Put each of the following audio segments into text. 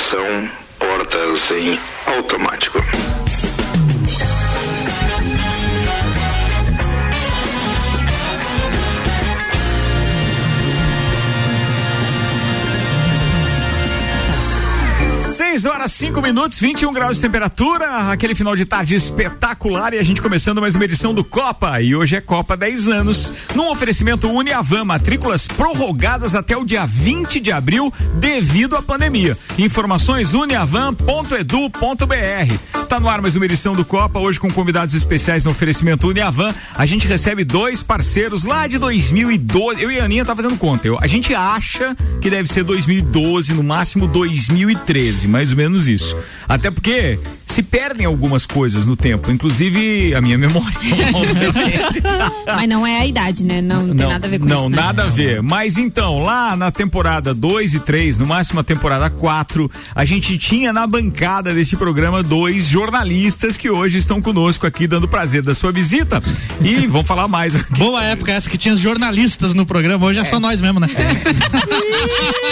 Tripulação, portas em automático. 6 horas 5 minutos, 21 graus de temperatura, aquele final de tarde espetacular e a gente começando mais uma edição do Copa. E hoje é Copa 10 anos, num oferecimento Uniavan, matrículas prorrogadas até o dia 20 de abril devido à pandemia. Informações uniavan.edu.br. Tá no ar mais uma edição do Copa, hoje com convidados especiais no oferecimento Uniavan. A gente recebe dois parceiros lá de 2012. Eu e a Aninha tá fazendo conta. Eu, a gente acha que deve ser 2012, no máximo 2013, mas mais ou menos isso. Até porque se perdem algumas coisas no tempo, inclusive a minha memória. Mas não é a idade, né? Não, não tem nada a ver com não, isso. Não, né? nada a ver. Mas então, lá na temporada 2 e 3, no máximo a temporada 4, a gente tinha na bancada desse programa dois jornalistas que hoje estão conosco aqui, dando prazer da sua visita. E vamos falar mais. Boa época essa que tinha os jornalistas no programa, hoje é, é. só nós mesmo, né?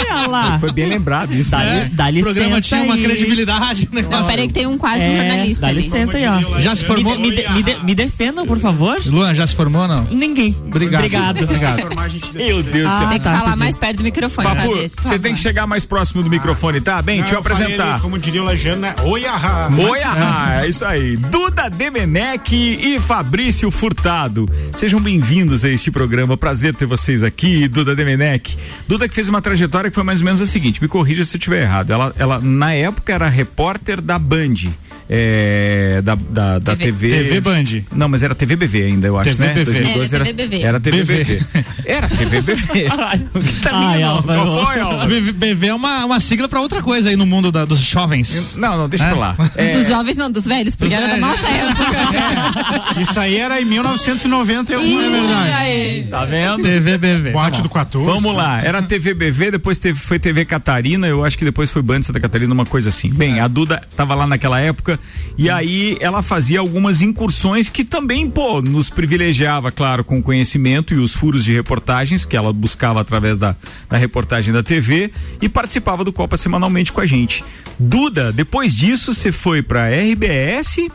É. Foi bem lembrado isso. Dá, é. dá licença. O programa tinha uma credibilidade. Né? Não, peraí que tem um quase é, jornalista. Dá licença aí, ó. Já se formou? Me, de, me, de, me, defendam, por favor. Luan, já se formou ou não? Ninguém. Obrigado. Obrigado. Obrigado. Meu Deus. Ah, você tem que tá, falar mais perto do microfone, Fafu, Você tem que chegar mais próximo do microfone, tá? Bem, deixa eu apresentar. Ele, como diria o Lajana, oi ahá. Oi ahá, é isso aí. Duda Demenec e Fabrício Furtado. Sejam bem-vindos a este programa. Prazer ter vocês aqui, Duda Demenec. Duda que fez uma trajetória que foi mais ou menos a seguinte, me corrija se eu estiver errado. Ela, ela, na época, era repórter da Band é, da, da, da TV. TV Band. Não, mas era TV BV ainda, eu acho, TV né? 2012 era, TV BV. Era TV BV. Era TV BV. o que tá Ai, Álvaro. Qual foi, Álvaro? BV é uma, uma sigla pra outra coisa aí no mundo da, dos jovens. Não, não, deixa é? pra lá. É... Dos jovens não, dos velhos, porque dos era velhos. da nossa época. É. Isso aí era em 1991, Isso é verdade. Aí. Tá vendo? TV BV. Boate do 14. Vamos lá, era TV BV, depois teve, foi TV Catarina, eu acho que depois foi Band Santa Catarina, uma coisa assim. Bem, a Duda tava lá naquela época e aí ela fazia algumas incursões que também, pô, nos privilegiava, claro, com o conhecimento e os furos de reportagens que ela buscava através da, da reportagem da TV e participava do Copa semanalmente com a gente. Duda, depois disso você foi pra RBS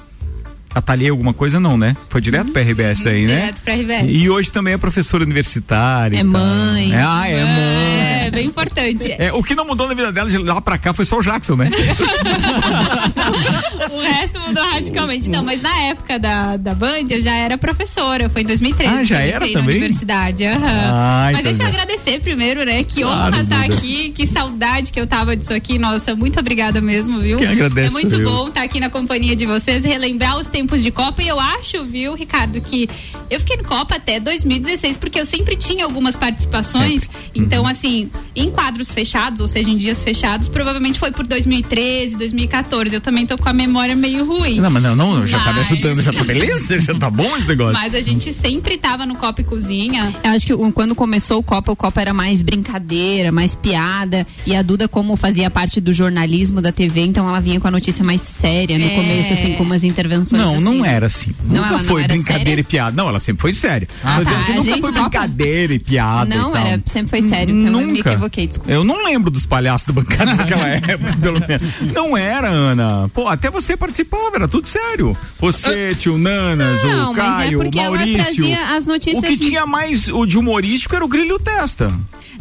atalhei alguma coisa não, né? Foi direto pra RBS daí, né? Direto pra RBS. E hoje também é professora universitária. É mãe. É, ah, é mãe. É, bem importante. É, o que não mudou na vida dela de lá pra cá foi só o Jackson, né? o resto mudou radicalmente. Não, mas na época da, da Band eu já era professora. Foi em 2013. Ah, já era também? Na universidade. Uhum. Ah, mas então deixa eu agradecer primeiro, né? Que claro, honra estar tá aqui. Que saudade que eu tava disso aqui. Nossa, muito obrigada mesmo, viu? Quem agradece, é muito viu? bom estar tá aqui na companhia de vocês, relembrar os tempos tempos de Copa e eu acho, viu, Ricardo, que eu fiquei no Copa até 2016 porque eu sempre tinha algumas participações. Sempre. Então, uhum. assim, em quadros fechados, ou seja, em dias fechados, provavelmente foi por 2013, 2014. Eu também tô com a memória meio ruim. Não, mas não, não já mas... tá me ajudando, já tá beleza, já tá bom esse negócio. Mas a gente sempre tava no Copa e Cozinha. Eu acho que quando começou o Copa, o Copa era mais brincadeira, mais piada. E a Duda, como fazia parte do jornalismo da TV, então ela vinha com a notícia mais séria no é... começo, assim, com umas intervenções. Não, assim. não era assim. Não, nunca foi brincadeira séria? e piada. Não, ela sempre foi séria. Ah, Mas tá. nunca gente, foi brincadeira e piada. Não, era, sempre foi sério. Então nunca. eu me equivoquei, desculpa. Eu não lembro dos palhaços do bancada naquela época, pelo menos. Não era, Ana. Pô, até você participava, era tudo sério. Você, tio Nanas, não, o Caio, é o Maurício. as notícias... O que tinha mais o de humorístico era o Grilho Testa.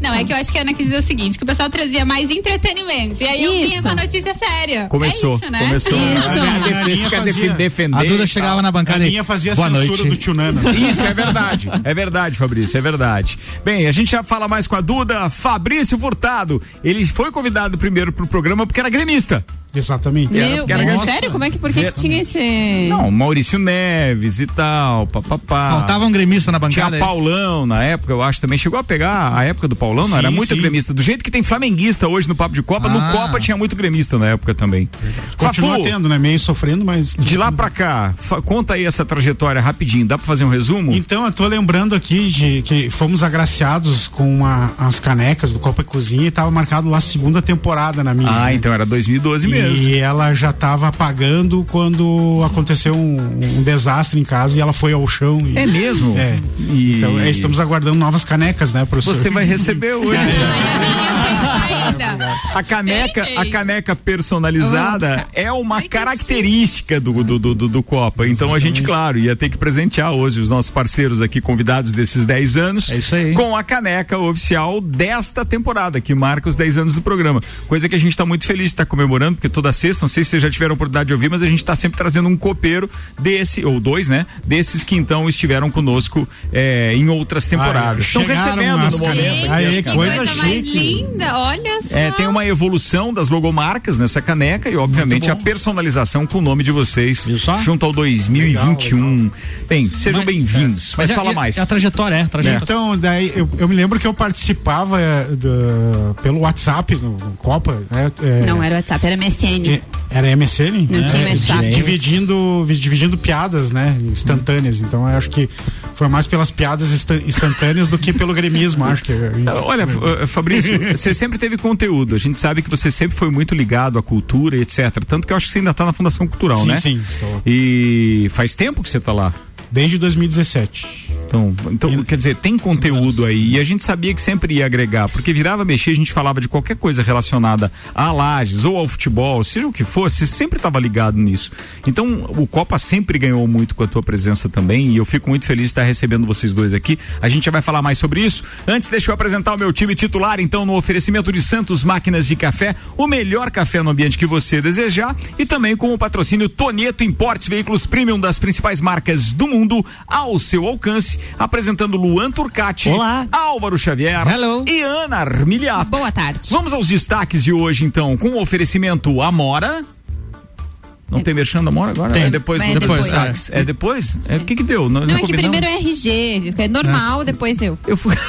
Não, é que eu acho que a Ana quis dizer o seguinte, que o pessoal trazia mais entretenimento. E aí isso. eu vinha com a notícia séria. Começou, é isso, né? começou. Isso. A, a, a, a defender. A Duda chegava na bancada e fazia Boa censura noite. do tio Nana. Isso, é verdade. É verdade, Fabrício, é verdade. Bem, a gente já fala mais com a Duda. Fabrício Furtado. Ele foi convidado primeiro pro programa porque era gremista. Exatamente. Meu, mas é sério? Como é que, por que, que tinha esse... Não, Maurício Neves e tal, papapá. Faltava um gremista na bancada. Tinha é Paulão na época, eu acho, também chegou a pegar a época do Paulão, não? Sim, era muito sim. gremista. Do jeito que tem flamenguista hoje no Papo de Copa, ah. no Copa tinha muito gremista na época também. Continua Fafu, tendo, né? Meio sofrendo, mas... De lá pra cá, conta aí essa trajetória rapidinho, dá pra fazer um resumo? Então, eu tô lembrando aqui de que fomos agraciados com uma, as canecas do Copa e Cozinha e tava marcado lá a segunda temporada na minha. Ah, né? então era 2012 mesmo. E ela já estava apagando quando aconteceu um, um, desastre em casa e ela foi ao chão. E, é mesmo? É. E... Então é, estamos aguardando novas canecas, né, professor? Você vai receber hoje. a caneca, a caneca personalizada é uma Ai, característica do, do, do, do- do Copa. Então a gente, claro, ia ter que presentear hoje os nossos parceiros aqui, convidados desses 10 anos, É isso aí. com a caneca oficial desta temporada, que marca os 10 anos do programa. Coisa que a gente está muito feliz de estar comemorando, porque toda sexta, não sei se vocês já tiveram a oportunidade de ouvir, mas a gente está sempre trazendo um copeiro desse, ou dois, né? Desses que então estiveram conosco eh, em outras temporadas. Estão recebendo no momento. Aí, que coisa coisa, mais linda, olha só. É, tem uma evolução das logomarcas nessa caneca e, obviamente, a personalização com o nome de vocês junto ao 2021. Bem, sejam bem-vindos. Mas, é- fala é- mais. É a trajetória, é a trajetória. Então, daí eu, eu me lembro que eu participava é, do- pelo WhatsApp no, no Copa. né, é, Não era WhatsApp, era MSN. é, Era MSN? Não tinha É, WhatsApp. di- dividindo, vi- dividindo piadas, né? Instantâneas. Então eu acho que foi mais pelas piadas instan- instantâneas do que pelo gremismo, acho que. Olha, Fabrício, você sempre teve conteúdo. A gente sabe que você sempre foi muito ligado à cultura e etc. Tanto que eu acho que você ainda está na Fundação Cultural, Sim, né? sim, estou. E faz tempo que você está lá. Desde 2017. Então, então quer dizer, tem conteúdo aí. E a gente sabia que sempre ia agregar, porque virava mexer, a gente falava de qualquer coisa relacionada a lajes ou ao futebol, seja o que você sempre estava ligado nisso. Então, o Copa sempre ganhou muito com a tua presença também, e eu fico muito feliz de estar recebendo vocês dois aqui. A gente já vai falar mais sobre isso. Antes, deixa eu apresentar o meu time titular, então, no oferecimento de Santos Máquinas de Café, o melhor café no ambiente que você desejar, e também com o patrocínio Tonieto Importes, veículos premium das principais marcas do mundo, ao seu alcance, apresentando Luan Turcati, Olá. Álvaro Xavier Hello. e Ana Armiliato. Boa tarde. Vamos aos destaques de hoje, então, com o oferecimento Amora. Não tem merchan da Amora agora? Tem. É depois, É depois. depois. destaques. É depois? É, o que que deu? Não, Não, é que primeiro é RG, é normal, depois eu. Eu fui...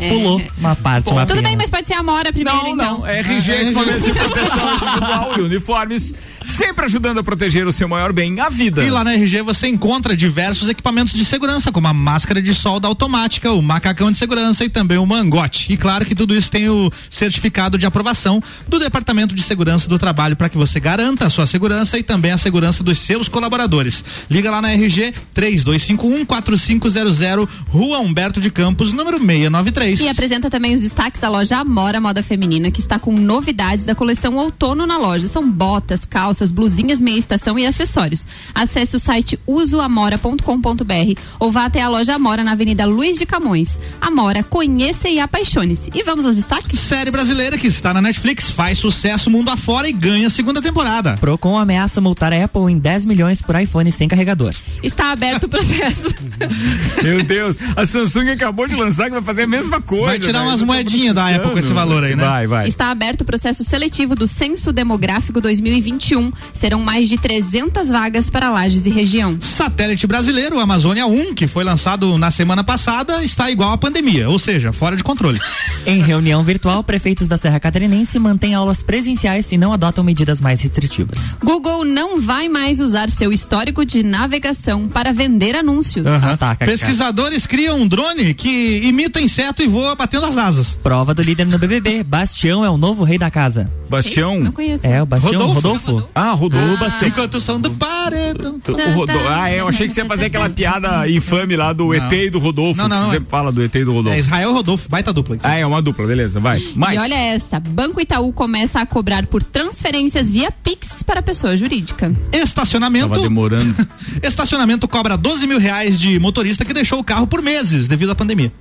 É. Pulou uma parte, uma Tudo bem, pena. mas pode ser a Amora primeiro, Não, então. não. É RG, equipamentos de proteção individual e uniformes, sempre ajudando a proteger o seu maior bem, a vida. E lá na RG você encontra diversos equipamentos de segurança, como a máscara de solda automática, o macacão de segurança e também o mangote. E claro que tudo isso tem o certificado de aprovação do Departamento de Segurança do Trabalho para que você garanta a sua segurança e também a segurança dos seus colaboradores. Liga lá na RG 3251 4500, Rua Humberto de Campos, número 693. E apresenta também os destaques da loja Amora Moda Feminina, que está com novidades da coleção outono na loja. São botas, calças, blusinhas, meia estação e acessórios. Acesse o site usoamora.com.br ou vá até a loja Amora na Avenida Luiz de Camões. Amora, conheça e apaixone-se. E vamos aos destaques? Série brasileira que está na Netflix, faz sucesso mundo afora e ganha a segunda temporada. Procon ameaça multar a Apple em 10 milhões por iPhone sem carregador. Está aberto o processo. Meu Deus, a Samsung acabou de lançar que vai fazer a mesma coisa. Vai tirar né? umas tô moedinhas da Apple com esse valor aí, né? Vai, vai. Está aberto o processo seletivo do Censo Demográfico 2021. Serão mais de 300 vagas para Lages e região. Satélite brasileiro, Amazônia 1, que foi lançado na semana passada, está igual à pandemia, ou seja, fora de controle. Em reunião virtual, prefeitos da Serra Catarinense mantêm aulas presenciais e não adotam medidas mais restritivas. Google não vai mais usar seu histórico de navegação para vender anúncios. Aham. Ataca, Pesquisadores criam um drone que imita inseto e voa batendo as asas. Prova do líder no BBB. Bastião é o novo rei da casa. Bastião. Não conheço. É, o Bastião Rodolfo. Rodolfo. Ah, Rodolfo Bastião. Enquanto o som do paredão. O Rodo- Ah, é, eu achei que você ia fazer aquela piada infame lá do ET e do Rodolfo. Não, não, que não você é. fala do ET e do Rodolfo. É Israel Rodolfo, baita dupla. Ah, é uma dupla, beleza, vai. Mas, E olha essa, Banco Itaú começa a cobrar por transferências via Pix para pessoa jurídica. Estacionamento. tava demorando. Estacionamento cobra 12 mil reais de motorista que deixou o carro por meses devido à pandemia.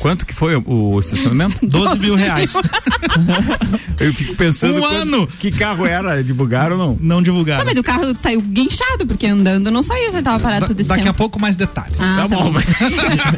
Quanto que foi o, estacionamento? 12 mil reais. Eu fico pensando Um ano. que carro era, divulgaram ou não? Não divulgaram. Ah, mas o carro saiu guinchado, porque andando não saiu, você tava parado Da- tudo esse daqui a tempo. pouco mais detalhes. Ah, tá bom.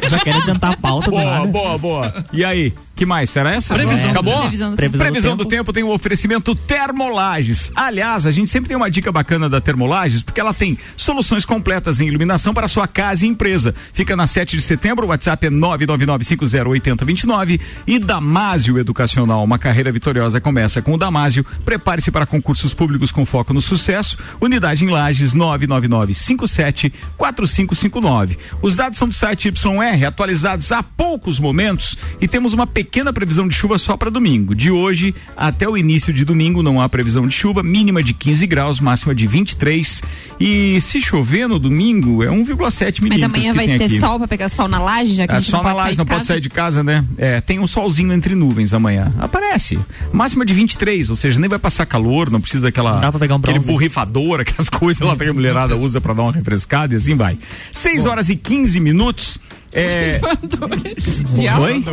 Já quero adiantar a pauta do Boa, boa, boa. E aí, que mais? Será essa? Previsão. Acabou? Previsão do Previsão do Previsão do tempo. tempo tem um oferecimento Termolages. Aliás, a gente sempre tem uma dica bacana da Termolages, porque ela tem soluções completas em iluminação para sua casa e empresa. Fica na 7 de setembro, o WhatsApp é 999508029 e Damásio Educacional. Uma carreira vitoriosa começa com o Damásio. Prepare-se para concursos públicos com foco no sucesso. Unidade em Lages 999574559. Os dados são do site YR, atualizados há poucos momentos e temos uma pequena previsão de chuva só para domingo. De hoje até o início de domingo não há previsão de chuva, mínima de 15 graus, máxima de 23. E se chover no domingo é 1,7 Mas milímetros amanhã que vai tem ter aqui. sol pra pegar sol na laje, já que a É gente só não na pode laje, sair não de pode sair sai de casa, né? É, tem um solzinho entre nuvens amanhã. Aparece. Máxima de 23, ou seja, nem vai passar calor, não precisa aquela. Dá pra pegar um aquele borrifador, aquelas coisas lá que a mulherada usa pra dar uma refrescada e assim vai. 6 horas e 15 minutos. É. Oi?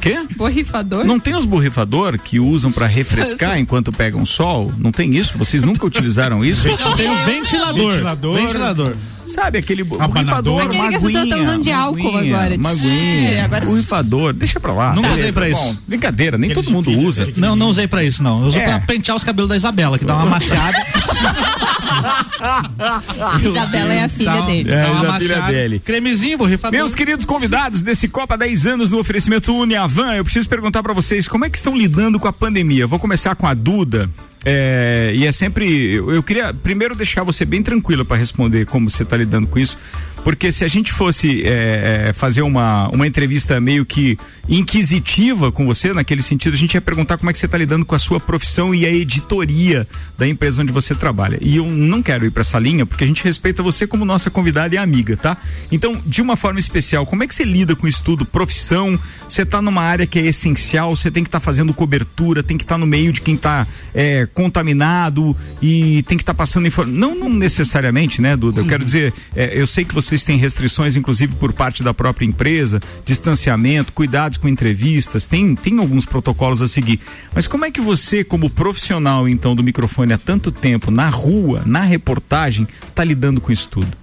Quê? Borrifador? Não tem os borrifador que usam pra refrescar enquanto pegam sol? Não tem isso? Vocês nunca utilizaram isso? Tem o ventilador. Ventilador. Ventilador. Sabe aquele borrifador, Aquele que as pessoas tão usando de álcool maguinha, agora. Maguinha, É, agora- borrifador, deixa pra lá. Nunca Beleza, usei pra bom, isso. Brincadeira, nem Aquele todo mundo pilha, usa. Não, não usei pra isso, não. Eu uso É. pra pentear os cabelos da Isabela, que dá uma maciada. Isabela é a filha Dá um- dele. É, dá uma é a filha dele. Cremezinho, borrifador. Meus queridos convidados desse Copa 10 anos no oferecimento Uniavan, eu preciso perguntar pra vocês como é que estão lidando com a pandemia. Vou começar com a Duda. É, e é sempre. Eu, eu queria primeiro deixar você bem tranquila pra responder como você tá lidando com isso. Porque se a gente fosse é, é, fazer uma, uma entrevista meio que inquisitiva com você, naquele sentido, a gente ia perguntar como é que você está lidando com a sua profissão e a editoria da empresa onde você trabalha. E eu não quero ir para essa linha, porque a gente respeita você como nossa convidada e amiga, tá? Então, de uma forma especial, como é que você lida com estudo, profissão? Você está numa área que é essencial, você tem que estar fazendo cobertura, tem que estar no meio de quem está contaminado e tem que estar passando informação. Não, não necessariamente, né, Duda? Eu quero dizer, é, eu sei que vocês têm restrições, inclusive por parte da própria empresa, distanciamento, cuidados com entrevistas, tem, tem alguns protocolos a seguir. Mas como é que você, como profissional, então, do microfone há tanto tempo, na rua, na reportagem, está lidando com isso tudo?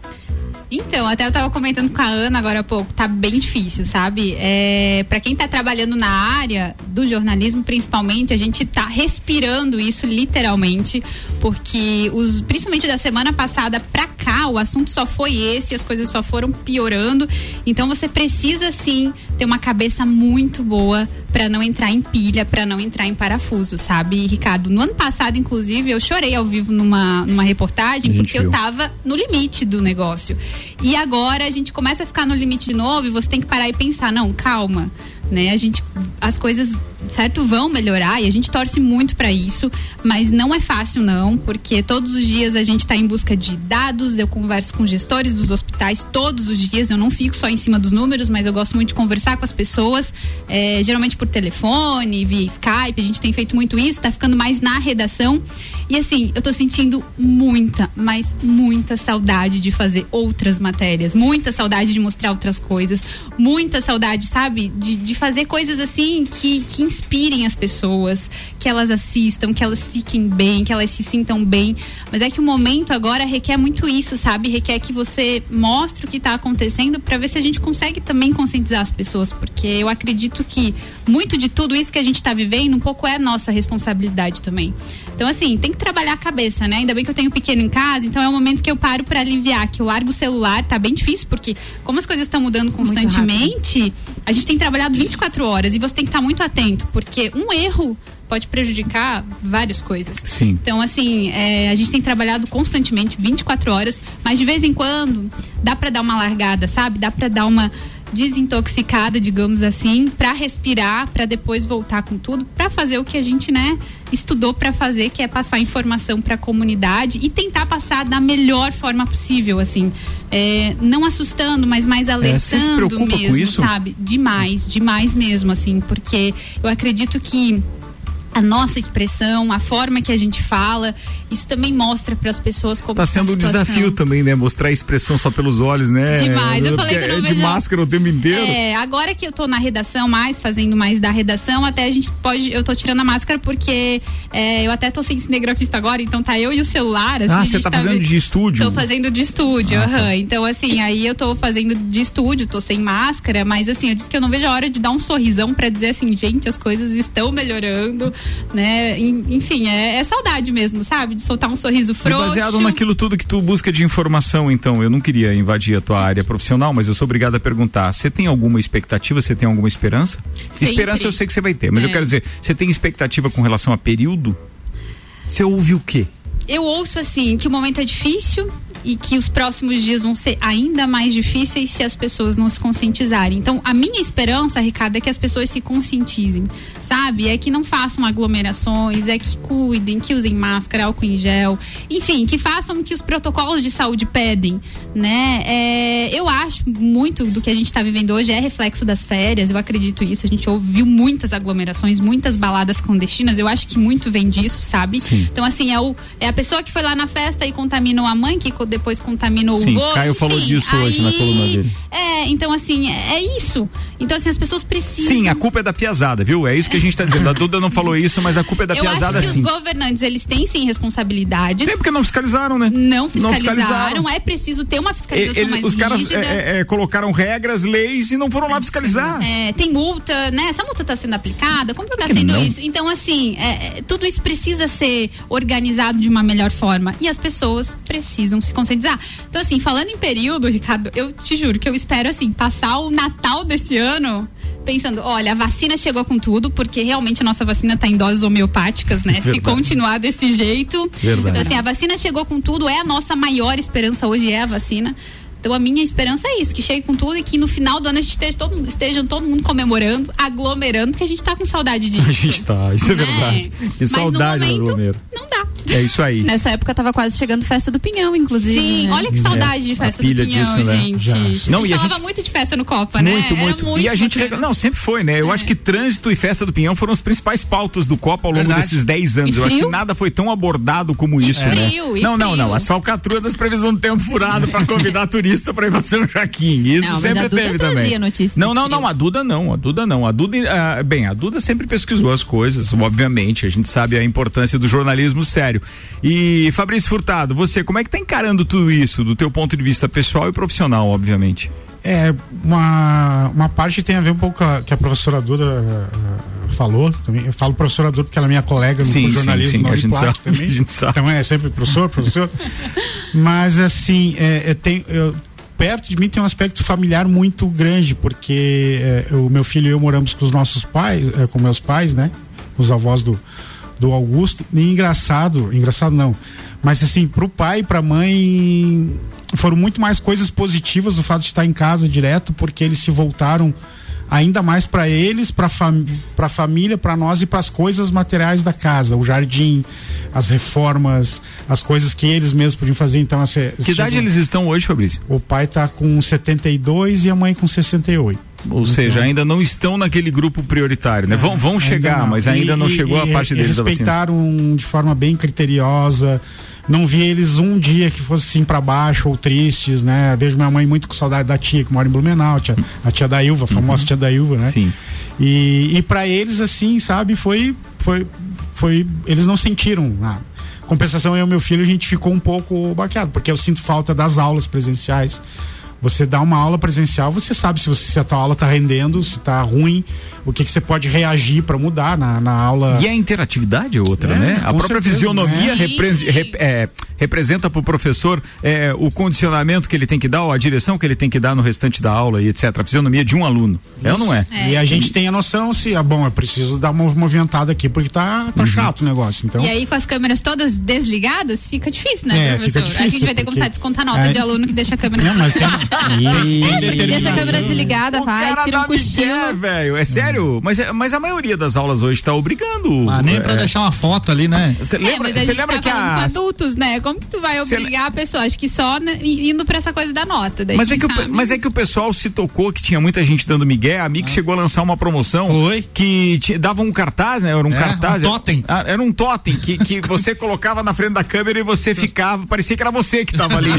Então, até eu tava comentando com a Ana agora há pouco, tá bem difícil, sabe? É, para quem tá trabalhando na área do jornalismo, principalmente, a gente tá respirando isso literalmente, porque os, principalmente da semana passada pra cá, o assunto só foi esse, as coisas só foram piorando. Então você precisa sim ter uma cabeça muito boa para não entrar em pilha, para não entrar em parafuso, sabe, Ricardo? No ano passado, inclusive, eu chorei ao vivo numa, numa reportagem porque eu viu. tava no limite do negócio. E agora a gente começa a ficar no limite de novo e você tem que parar e pensar, não, calma, né? A gente as coisas certo vão melhorar e a gente torce muito para isso, mas não é fácil não, porque todos os dias a gente está em busca de dados, eu converso com gestores dos hospitais todos os dias, eu não fico só em cima dos números, mas eu gosto muito de conversar com as pessoas, eh, geralmente por telefone, via Skype, a gente tem feito muito isso, tá ficando mais na redação. E assim, eu tô sentindo muita, mas muita saudade de fazer outras matérias, muita saudade de mostrar outras coisas, muita saudade, sabe, de, de fazer coisas assim que, que inspirem as pessoas, que elas assistam, que elas fiquem bem, que elas se sintam bem. Mas é que o momento agora requer muito isso, sabe? Requer que você mostre o que tá acontecendo para ver se a gente consegue também conscientizar as pessoas, porque eu acredito que muito de tudo isso que a gente tá vivendo, um pouco é nossa responsabilidade também. Então, assim, tem que trabalhar a cabeça, né? Ainda bem que eu tenho pequeno em casa, então é o momento que eu paro para aliviar, que eu largo o celular, tá bem difícil, porque como as coisas estão mudando constantemente, a gente tem trabalhado 24 horas e você tem que estar muito atento, porque um erro pode prejudicar várias coisas. Sim. Então, assim, é, a gente tem trabalhado constantemente, 24 horas, mas de vez em quando dá para dar uma largada, sabe? Dá para dar uma desintoxicada, digamos assim, para respirar, para depois voltar com tudo, para fazer o que a gente, né, estudou para fazer, que é passar informação para a comunidade e tentar passar da melhor forma possível, assim, É, não assustando, mas mais se alertando com mesmo, isso? sabe? Demais, demais mesmo, assim, porque eu acredito que a nossa expressão, a forma que a gente fala, isso também mostra para as pessoas como Tá está a sendo um situação. desafio também, né? Mostrar a expressão só pelos olhos, né? Demais. Eu falei que eu é não de vejo- máscara o tempo inteiro. É, agora que eu tô na redação mais, fazendo mais da redação, até a gente pode. Eu tô tirando a máscara porque é, eu até tô sem cinegrafista agora, então tá eu e o celular. Assim, Ah, você gente tá fazendo de estúdio? Tô fazendo de estúdio, Ah, tá. Então, assim, aí eu tô fazendo de estúdio, tô sem máscara, mas assim, eu disse que eu não vejo a hora de dar um sorrisão pra dizer assim, gente, as coisas estão melhorando, né? En- Enfim, é, é saudade mesmo, sabe? De soltar um sorriso E frouxo. baseado naquilo tudo que tu busca de informação, então, eu não queria invadir a tua área profissional, mas eu sou obrigado a perguntar: você tem alguma expectativa? Você tem alguma esperança? Sempre. Esperança eu sei que você vai ter, mas eu É. quero dizer, você tem expectativa com relação a período? Você ouve o quê? eu ouço assim que o momento é difícil, e que os próximos dias vão ser ainda mais difíceis se as pessoas não se conscientizarem. Então, a minha esperança, Ricardo, é que as pessoas se conscientizem, sabe? É que não façam aglomerações, é que cuidem, que usem máscara, álcool em gel, enfim, que façam o que os protocolos de saúde pedem, né? É, eu acho muito do que a gente está vivendo hoje é reflexo das férias, eu acredito isso. A gente ouviu muitas aglomerações, muitas baladas clandestinas, eu acho que muito vem disso, sabe? Sim. Então, assim, é, o, é a pessoa que foi lá na festa e contaminou a mãe, que depois contaminou Sim, o vô. Caio enfim, falou disso hoje na aí- coluna dele. É, então, assim, é, é isso. Então, assim, as pessoas precisam. Sim, a culpa é da piazada, viu? É isso que a gente tá dizendo. A Duda não falou isso, mas a culpa é da eu acho piazada que sim. os governantes, eles têm sim responsabilidades. Tem porque não fiscalizaram, né? Não fiscalizaram, fiscalizaram. é preciso ter uma fiscalização eles- mais os caras é, é, colocaram regras, leis e não foram lá fiscalizar. É, tem multa, né? Essa multa está sendo aplicada, como está sendo não? isso? Então, assim, é, é, tudo isso precisa ser organizado de uma melhor forma. E as pessoas precisam se conscientizar. Então, assim, falando em período, Ricardo, eu te juro que eu espero, assim, passar o Natal desse ano. Pensando, olha, a vacina chegou com tudo, porque realmente a nossa vacina está em doses homeopáticas, né? Se Verdade. continuar desse jeito. Verdade. Então, assim, a vacina chegou com tudo, é a nossa maior esperança hoje, é a vacina. Então a minha esperança é isso, que chegue com tudo e que no final do ano a gente esteja todo, mundo- esteja todo mundo comemorando, aglomerando, porque a gente tá com saudade disso. A gente tá, isso é Né? verdade. E Mas saudade no do momento, não dá. É isso aí. Nessa época tava quase chegando festa do Pinhão, inclusive. Sim, né? olha que saudade de a festa do Pinhão, disso, né? gente. Já. Não, a e gente a falava gente- muito de festa no Copa, né? Muito, Era muito. muito E a gente. bacana. Não, sempre foi, né? Eu É. acho que trânsito e festa do Pinhão foram as principais pautas do Copa ao longo Verdade. desses 10 anos. E Eu acho que nada foi tão abordado como isso, frio, né? e não, não, frio. não. As falcatruas das previsões do tempo furado pra convidar turista pra ir pra São Joaquim. Isso Não, mas sempre a Duda teve também. notícia Não, não, não. A Duda não. A Duda não. A Duda, ah, bem, a Duda sempre pesquisou as coisas, obviamente. A gente sabe a importância do jornalismo sério. E Fabrício Furtado, você, como é que tá encarando tudo isso do teu ponto de vista pessoal e profissional, obviamente? É, uma, uma parte tem a ver um pouco com a, que a professora Duda eh, falou também. Eu falo professora Duda porque ela é minha colega no Sim, sim, jornalismo sim, na a gente sabe, também. a gente sabe. Então é sempre professor, professor. Mas assim, é, eu tenho, eu- perto de mim tem um aspecto familiar muito grande, porque é, o meu filho e eu moramos com os nossos pais, é, com meus pais, né? Os avós do, do Augusto. E engraçado, engraçado não, mas assim, pro pai e pra mãe foram muito mais coisas positivas o fato de estar em casa direto, porque eles se voltaram ainda mais para eles, para fam a família, para nós e para as coisas materiais da casa, o jardim, as reformas, as coisas que eles mesmos podiam fazer. Então, assim, Que idade eles estão hoje, Fabrício? o pai tá com 72 e a mãe com 68. Ou seja, ainda não estão naquele grupo prioritário, né? Vão, vão Ainda chegar, não. mas ainda E- não e- chegou a e- parte e deles da vacina. respeitaram de forma bem criteriosa. Não vi eles um dia que fosse assim pra baixo ou tristes, né? Vejo minha mãe muito com saudade da tia que mora em Blumenau, a tia, a tia da Ilva, a famosa tia da Ilva, né? Uhum. Sim. E, e para eles, assim, sabe, foi, foi, foi. Eles não sentiram nada. Compensação, eu e meu filho, a gente ficou um pouco baqueado, porque eu sinto falta das aulas presenciais. Você dá uma aula presencial, você sabe se, você, se a tua aula tá rendendo, se tá ruim, o que, que você pode reagir para mudar na, na aula. E a interatividade é outra, É, né? A própria certeza, fisionomia né? repre- rep- é, representa para o professor é, o condicionamento que ele tem que dar, ou a direção que ele tem que dar no restante da aula e etc. A fisionomia de um aluno. É ou não é? E a gente tem a noção se, ah, bom, eu preciso dar uma movimentada aqui porque tá, Uhum. tá chato o negócio. Então, E aí, com as câmeras todas desligadas, fica difícil, né, É, professor? fica a gente difícil, vai ter que começar a descontar nota É. de aluno que deixa a câmera não, mas tem, É, porque deixa a câmera desligada, O vai, tira um cochilo. velho. É sério? Mas, é- mas a maioria das aulas hoje está obrigando. Ah, nem pra é, deixar uma foto ali, né? Você É, lembra, mas a você gente lembra tá que falando a. com adultos, né? Como que tu vai Cê- obrigar a pessoa? Acho que só né, indo pra essa coisa da nota. Daí Mas é, que o, mas é que o pessoal se tocou que tinha muita gente dando migué. A Mix chegou a lançar uma promoção Foi. que te, dava um cartaz, né? Era um É, cartaz. um totem. Ah, Era um totem que, que você colocava na frente da câmera e você ficava. Parecia que era você que tava ali,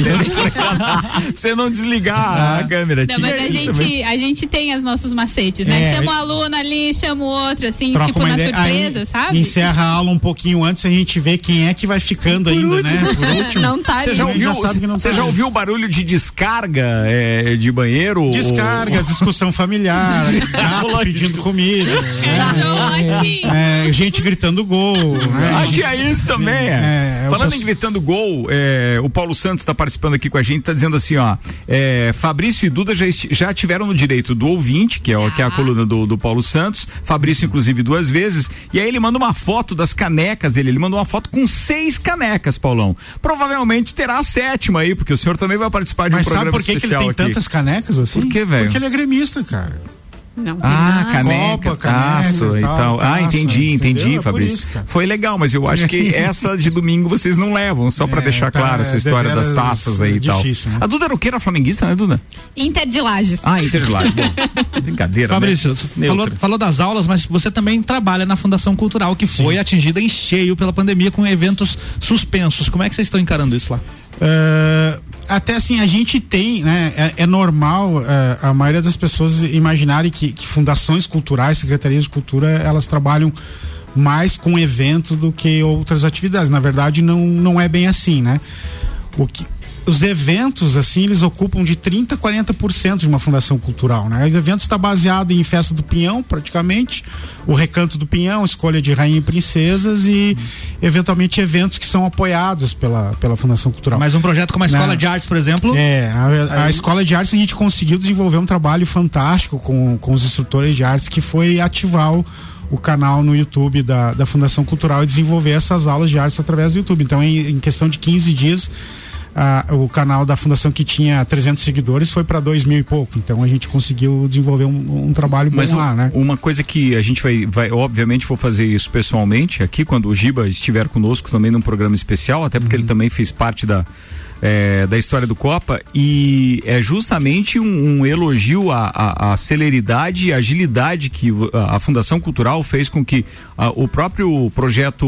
pra você não desligar a câmera. Não, Tinha mas a isso gente, a gente tem os nossos macetes, né? É, chama o aí- aluno ali, chama o outro, assim, troca tipo na ideia. surpresa, Aí sabe? Encerra a aula um pouquinho antes, a gente vê quem é que vai ficando ainda, né? Por último. Não tá Você já ouviu, já sabe que não você tá já ouviu o barulho de descarga é, de banheiro? Descarga, discussão familiar, gato pedindo comida, né? Jorge! É, gente gritando gol. Né? Ah, tinha isso também. É. É, eu Falando posso- em gritando gol, é, o Paulo Santos está participando aqui com a gente, está dizendo assim, ó, é, Fabrício e Duda já, já tiveram no direito do ouvinte, que é, o- que é a coluna do, do Paulo Santos, Fabrício inclusive duas vezes, e aí ele manda uma foto das canecas dele, ele mandou uma foto com seis canecas, Paulão. provavelmente terá a sétima aí, porque o senhor também vai participar de Mas um sabe programa por que, que ele especial tem aqui. tantas canecas assim? Por que, velho? Porque ele é gremista, cara. Não Ah, caneca, Copa, caneca, taço e tal, tal. Ah, entendi, entendi, entendeu? É Fabrício. Foi legal, mas eu acho que essa de domingo vocês não levam, só pra É, deixar tá, claro essa é história das taças aí e tal. difícil, né? A Duda era o que? Era flamenguista, né, Duda? Inter de Lages. Ah, Inter de Lages. Bom, Brincadeira, Fabrício, né? falou, falou das aulas, mas você também trabalha na Fundação Cultural, que foi atingida em cheio pela pandemia com eventos suspensos. Como é que vocês estão encarando isso lá? É, até assim, a gente tem, né? É, é normal é, a maioria das pessoas imaginarem que, que fundações culturais, secretarias de cultura, elas trabalham mais com evento do que outras atividades. Na verdade, não, não é bem assim, né? O que, os eventos, assim, eles ocupam de 30% a 40% de uma fundação cultural, né? Os eventos está baseado em festa do pinhão, praticamente, o recanto do pinhão, escolha de rainha e princesas e, eventualmente, eventos que são apoiados pela, pela fundação cultural. Mas um projeto como a Escola Não. de Artes, por exemplo, É, a, a escola de artes a gente conseguiu desenvolver um trabalho fantástico com, com os instrutores de artes que foi ativar o, o canal no YouTube da, da Fundação Cultural e desenvolver essas aulas de artes através do YouTube. Então, em, em questão de 15 dias, ah, o canal da Fundação que tinha 300 seguidores foi para dois mil e pouco. Então, a gente conseguiu desenvolver um, um trabalho bom Mas lá, um- né? uma coisa que a gente vai, vai, obviamente, vou fazer isso pessoalmente aqui, quando o Giba estiver conosco também num programa especial, até porque ele também fez parte da, é, da história do Copa, e é justamente um, um elogio à, à, à celeridade e agilidade que a, a Fundação Cultural fez com que ah, o próprio projeto,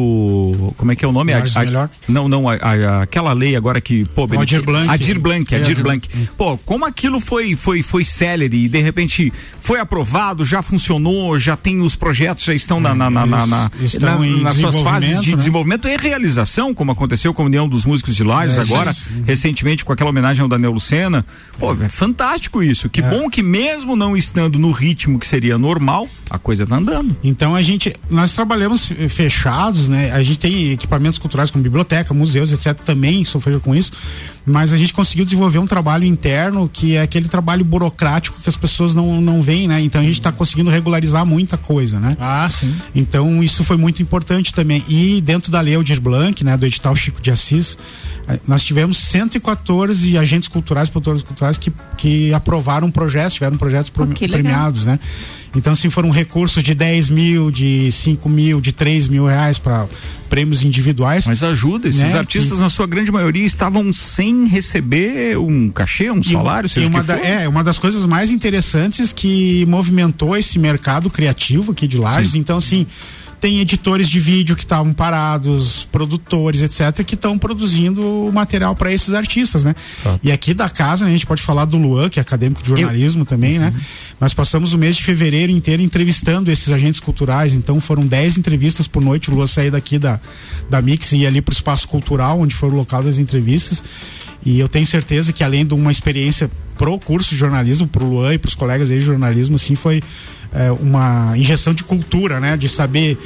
como é que é o nome? Mais Melhor? Não, não, a- a- aquela lei agora que, pô, O Adir Blanc. Adir Blanc, É, Adir Blanc. Pô, como aquilo foi foi foi celery e de repente foi aprovado, já funcionou, já tem os projetos, já estão na, na, na, na- na- Eles estão nas, nas suas fases de né? desenvolvimento e realização, como aconteceu com a União dos Músicos de Lages É, agora. Recentemente com aquela homenagem ao Daniel Lucena. Pô, é fantástico isso. Que É. bom que mesmo não estando no ritmo que seria normal, a coisa tá andando. Então a gente, nós trabalhamos fechados, né? A gente tem equipamentos culturais como biblioteca, museus, etc. Também sofreram com isso, mas a gente conseguiu desenvolver um trabalho interno que é aquele trabalho burocrático que as pessoas não, não veem, né? Então a gente está conseguindo regularizar muita coisa, né? Ah, sim. Então isso foi muito importante também. E dentro da Lei Aldir Blanc, né, do edital Chico de Assis, eh, nós tivemos 114 agentes culturais, produtores culturais que, que aprovaram projetos, tiveram projetos legal. premiados, né? Então, assim, foram recursos de 10 mil, de 5 mil, de 3 mil reais para prêmios individuais. Mas ajuda, esses Né, artistas, que- na sua grande maioria, estavam sem receber um cachê, um E salário, seja uma da- for. É, uma das coisas mais interessantes que movimentou esse mercado criativo aqui de Lages. Sim. Então, assim, tem editores de vídeo que estavam parados, produtores, etc., que estão produzindo material para esses artistas, né? E aqui da casa, né, a gente pode falar do Luan, que é acadêmico de jornalismo também, né? Nós passamos o mês de fevereiro inteiro entrevistando esses agentes culturais, então foram 10 entrevistas por noite. O Luan saiu daqui da, da Mix e ia ali para o espaço cultural, onde foi o local das entrevistas. E eu tenho certeza que além de uma experiência pro curso de jornalismo, pro Luan e pros colegas aí de jornalismo, assim, foi é, uma injeção de cultura, né? De saber.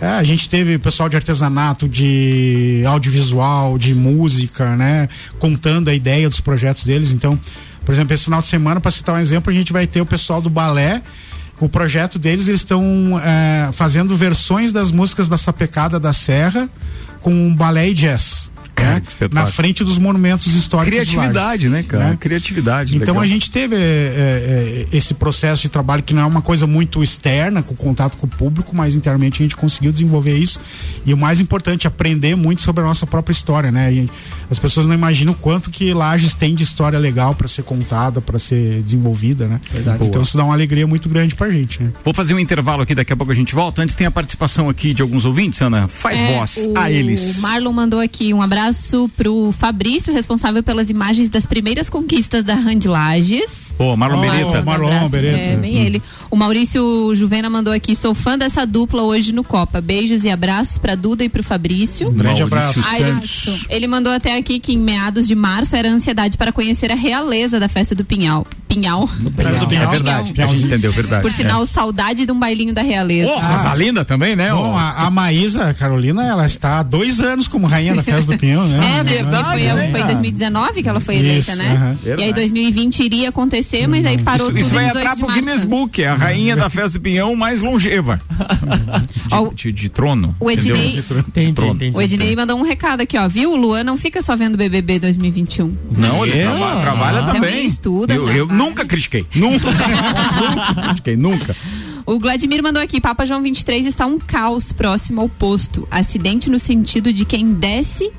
é, a gente teve pessoal de artesanato, de audiovisual, de música, né? Contando a ideia dos projetos deles. Então, por exemplo, esse final de semana, para citar um exemplo, a gente vai ter o pessoal do balé. O projeto deles, eles estão é, fazendo versões das músicas da Sapecada da Serra com balé e jazz. Né? espetáculo. Na frente dos monumentos históricos. de Criatividade, Lages, né, cara? Criatividade. Então legal. a gente teve é, é, é, esse processo de trabalho que não é uma coisa muito externa, com contato com o público, mas internamente a gente conseguiu desenvolver isso. E o mais importante, aprender muito sobre a nossa própria história, né? E as pessoas não imaginam o quanto que Lages tem de história legal para ser contada, para ser desenvolvida, né? Verdade. Então isso dá uma alegria muito grande pra gente, né? Vou fazer um intervalo aqui, daqui a pouco a gente volta. Antes tem a participação aqui de alguns ouvintes, Ana. Faz É, voz o a eles. Marlon mandou aqui um abraço pro Fabrício, responsável pelas imagens das primeiras conquistas da Rand Lages. Pô, Marlon Oh, Beretta. Marlon Beretta. É, bem Hum. ele. O Maurício Juvena mandou aqui, sou fã dessa dupla hoje no Copa. Beijos e abraços pra Duda e pro Fabrício. Um grande Maurício abraço. Ele, Santos. ele mandou até aqui que em meados de março era ansiedade para conhecer a realeza da festa do Pinhal. Pinhal. Perto do É Pinhal. verdade, a gente entendeu, verdade. Por sinal, saudade de um bailinho da realeza. Ô, Rosalinda também, né? Bom, a, a Maísa Carolina, ela está há dois anos como rainha da festa do Pinhão, né? É, né? verdade, Porque foi, né? foi em 2019 que ela foi eleita, Isso, né? aham. E aí 2020 iria acontecer, mas aí parou Isso, tudo isso vai entrar 18 de pro. Guinness Book, é a rainha da festa do pinhão mais longeva. De, de, de trono. O? Ednei, Entendi, Trono. entendi. o Ednei mandou um recado aqui, ó. Viu? O Luan não fica só vendo BBB 2021. Não, ele É? traba- trabalha Ah. também. Também estuda, Eu, eu trabalha. nunca critiquei. Nunca. nunca critiquei, nunca. O Vladimir mandou aqui, Papa João 23 está um caos próximo ao posto. Acidente no sentido de quem desce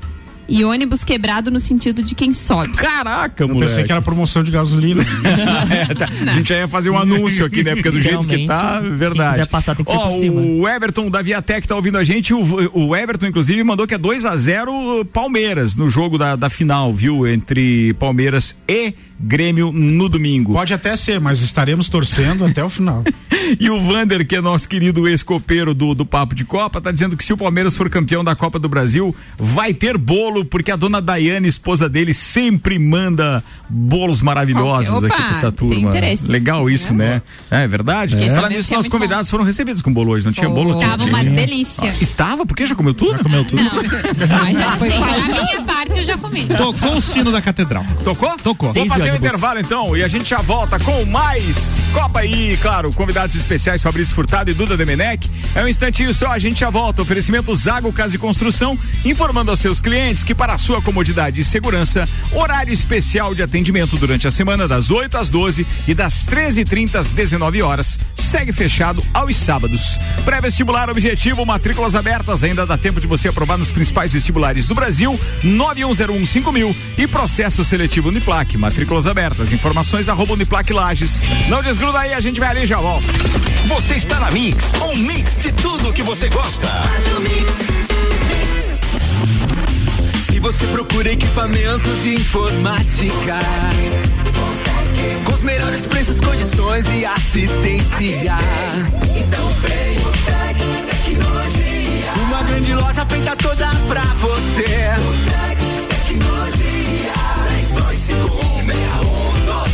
e ônibus quebrado no sentido de quem sobe. Caraca, Eu moleque. pensei que era promoção de gasolina. É, tá. A gente já ia fazer um anúncio aqui, né? Porque do jeito que Realmente, tá, quem verdade. quiser passar tem que ser Ó, por cima. O Everton da Viatec tá ouvindo a gente. O, o Everton, inclusive, mandou que é 2 a 0 Palmeiras no jogo da, da final, viu? Entre Palmeiras e Grêmio no domingo. Pode até ser, mas estaremos torcendo até o final. E o Vander, que é nosso querido ex-copeiro do, do Papo de Copa, tá dizendo que se o Palmeiras for campeão da Copa do Brasil, vai ter bolo, porque a dona Daiane, esposa dele, sempre manda bolos maravilhosos Opa, aqui pra essa turma. Legal isso, É. né? É verdade. Falando sabendo nisso, é nossos convidados foram recebidos com bolo hoje, não tinha bolo? Tava uma Tinha. delícia. Ah, Estava? Por quê? Já comeu tudo? Já comeu tudo? Mas já foi a minha parte eu já comi. Tocou o sino da catedral. Tocou? Tocou. Fazer intervalo então e a gente já volta com mais Copa aí, claro, convidados especiais Fabrício Furtado e Duda Demenec. É um instantinho só, a gente já volta. Oferecimento Zago Casa e Construção, informando aos seus clientes que para sua comodidade e segurança, horário especial de atendimento durante a semana das 8 às 12 e das 13h30 às 19 horas. Segue fechado aos sábados. Pré-vestibular objetivo, matrículas abertas, ainda dá tempo de você aprovar nos principais vestibulares do Brasil, 91015000 e processo seletivo Uniplac, matrículas abertas, informações arroba Uniplac Lages. Não desgruda aí, a gente vai ali e já volta. Você está na Mix, um mix de tudo que você gosta. Se você procura equipamentos de informática, com os melhores preços, condições e assistência, então vem o Tec Tecnologia. Uma grande loja feita toda pra você. O Tec Tecnologia. 32516112.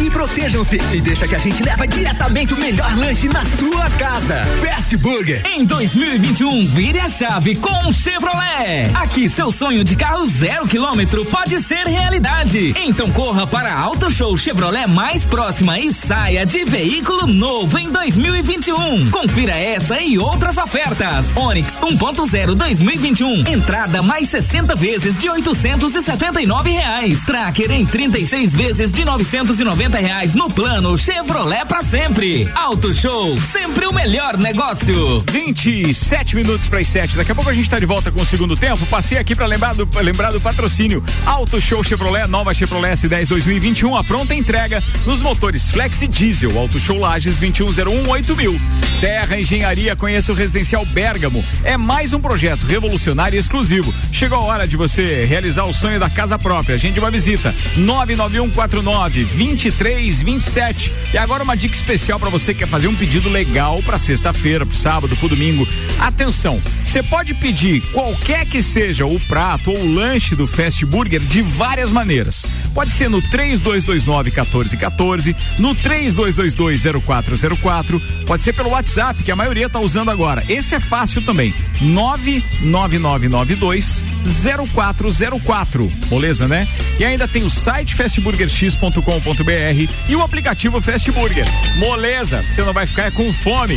e protejam-se e deixa que a gente leva diretamente o melhor lanche na sua casa. Fast Burger. Em 2021, vire a chave com Chevrolet. Aqui seu sonho de carro zero quilômetro pode ser realidade. Então corra para a Auto Show Chevrolet mais próxima e saia de veículo novo em 2021. Confira essa e outras ofertas. Onix 1.0 2021. Entrada mais 60 vezes de 879 reais. Tracker em 36 vezes de 990 reais no plano Chevrolet para sempre. Auto Show, sempre o melhor negócio. 27 minutos para as 7. Daqui a pouco a gente está de volta com o segundo tempo. Passei aqui para lembrar do, lembrar do patrocínio. Auto Show Chevrolet, nova Chevrolet S10 2021, a pronta entrega nos motores Flex e Diesel. Auto Show Lages 21018000. Terra Engenharia, conheça o Residencial Bergamo. É mais um projeto revolucionário e exclusivo. Chegou a hora de você realizar o sonho da casa própria. Agende uma visita. 99149 3327. E agora uma dica especial para você que quer fazer um pedido legal para sexta-feira, pro sábado, pro domingo. Atenção, você pode pedir qualquer que seja o prato ou o lanche do Fast Burger de várias maneiras. Pode ser no 3229 1414, no 3222 0404, pode ser pelo WhatsApp, que a maioria tá usando agora. Esse é fácil também. 99992 0404. Moleza, né? E ainda tem o site fastburgerx.com.br e o aplicativo Fast Burger. Moleza, você não vai ficar com fome.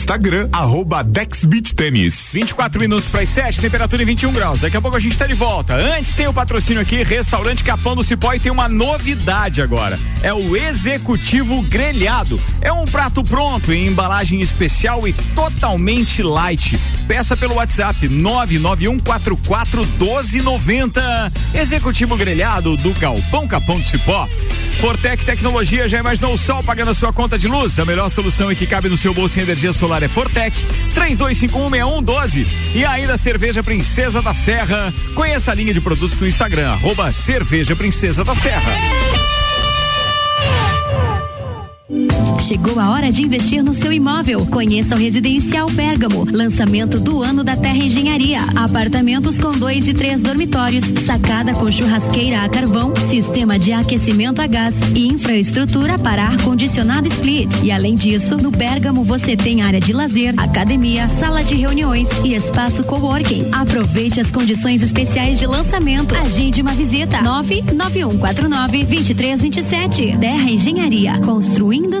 Instagram, arroba Dex Beach Tênis. 24 minutos para as 7, temperatura em 21 graus. Daqui a pouco a gente tá de volta. Antes tem o patrocínio aqui, Restaurante Capão do Cipó e tem uma novidade agora. É o Executivo Grelhado. É um prato pronto em embalagem especial e totalmente light. Peça pelo WhatsApp 991441290. Executivo Grelhado do Galpão Capão do Cipó. Fortec Tecnologia já imaginou o sol pagando a sua conta de luz? A melhor solução e que cabe no seu bolso em energia solar é Fortec 32516112 e ainda Cerveja Princesa da Serra. Conheça a linha de produtos no Instagram, arroba Cerveja Princesa da Serra. Chegou a hora de investir no seu imóvel. Conheça o Residencial Bergamo, lançamento do ano da Terra Engenharia. Apartamentos com dois e três dormitórios, sacada com churrasqueira a carvão, sistema de aquecimento a gás e infraestrutura para ar-condicionado split. E além disso, no Bergamo você tem área de lazer, academia, sala de reuniões e espaço coworking. Aproveite as condições especiais de lançamento. Agende uma visita. 99149 2327. Terra Engenharia, construindo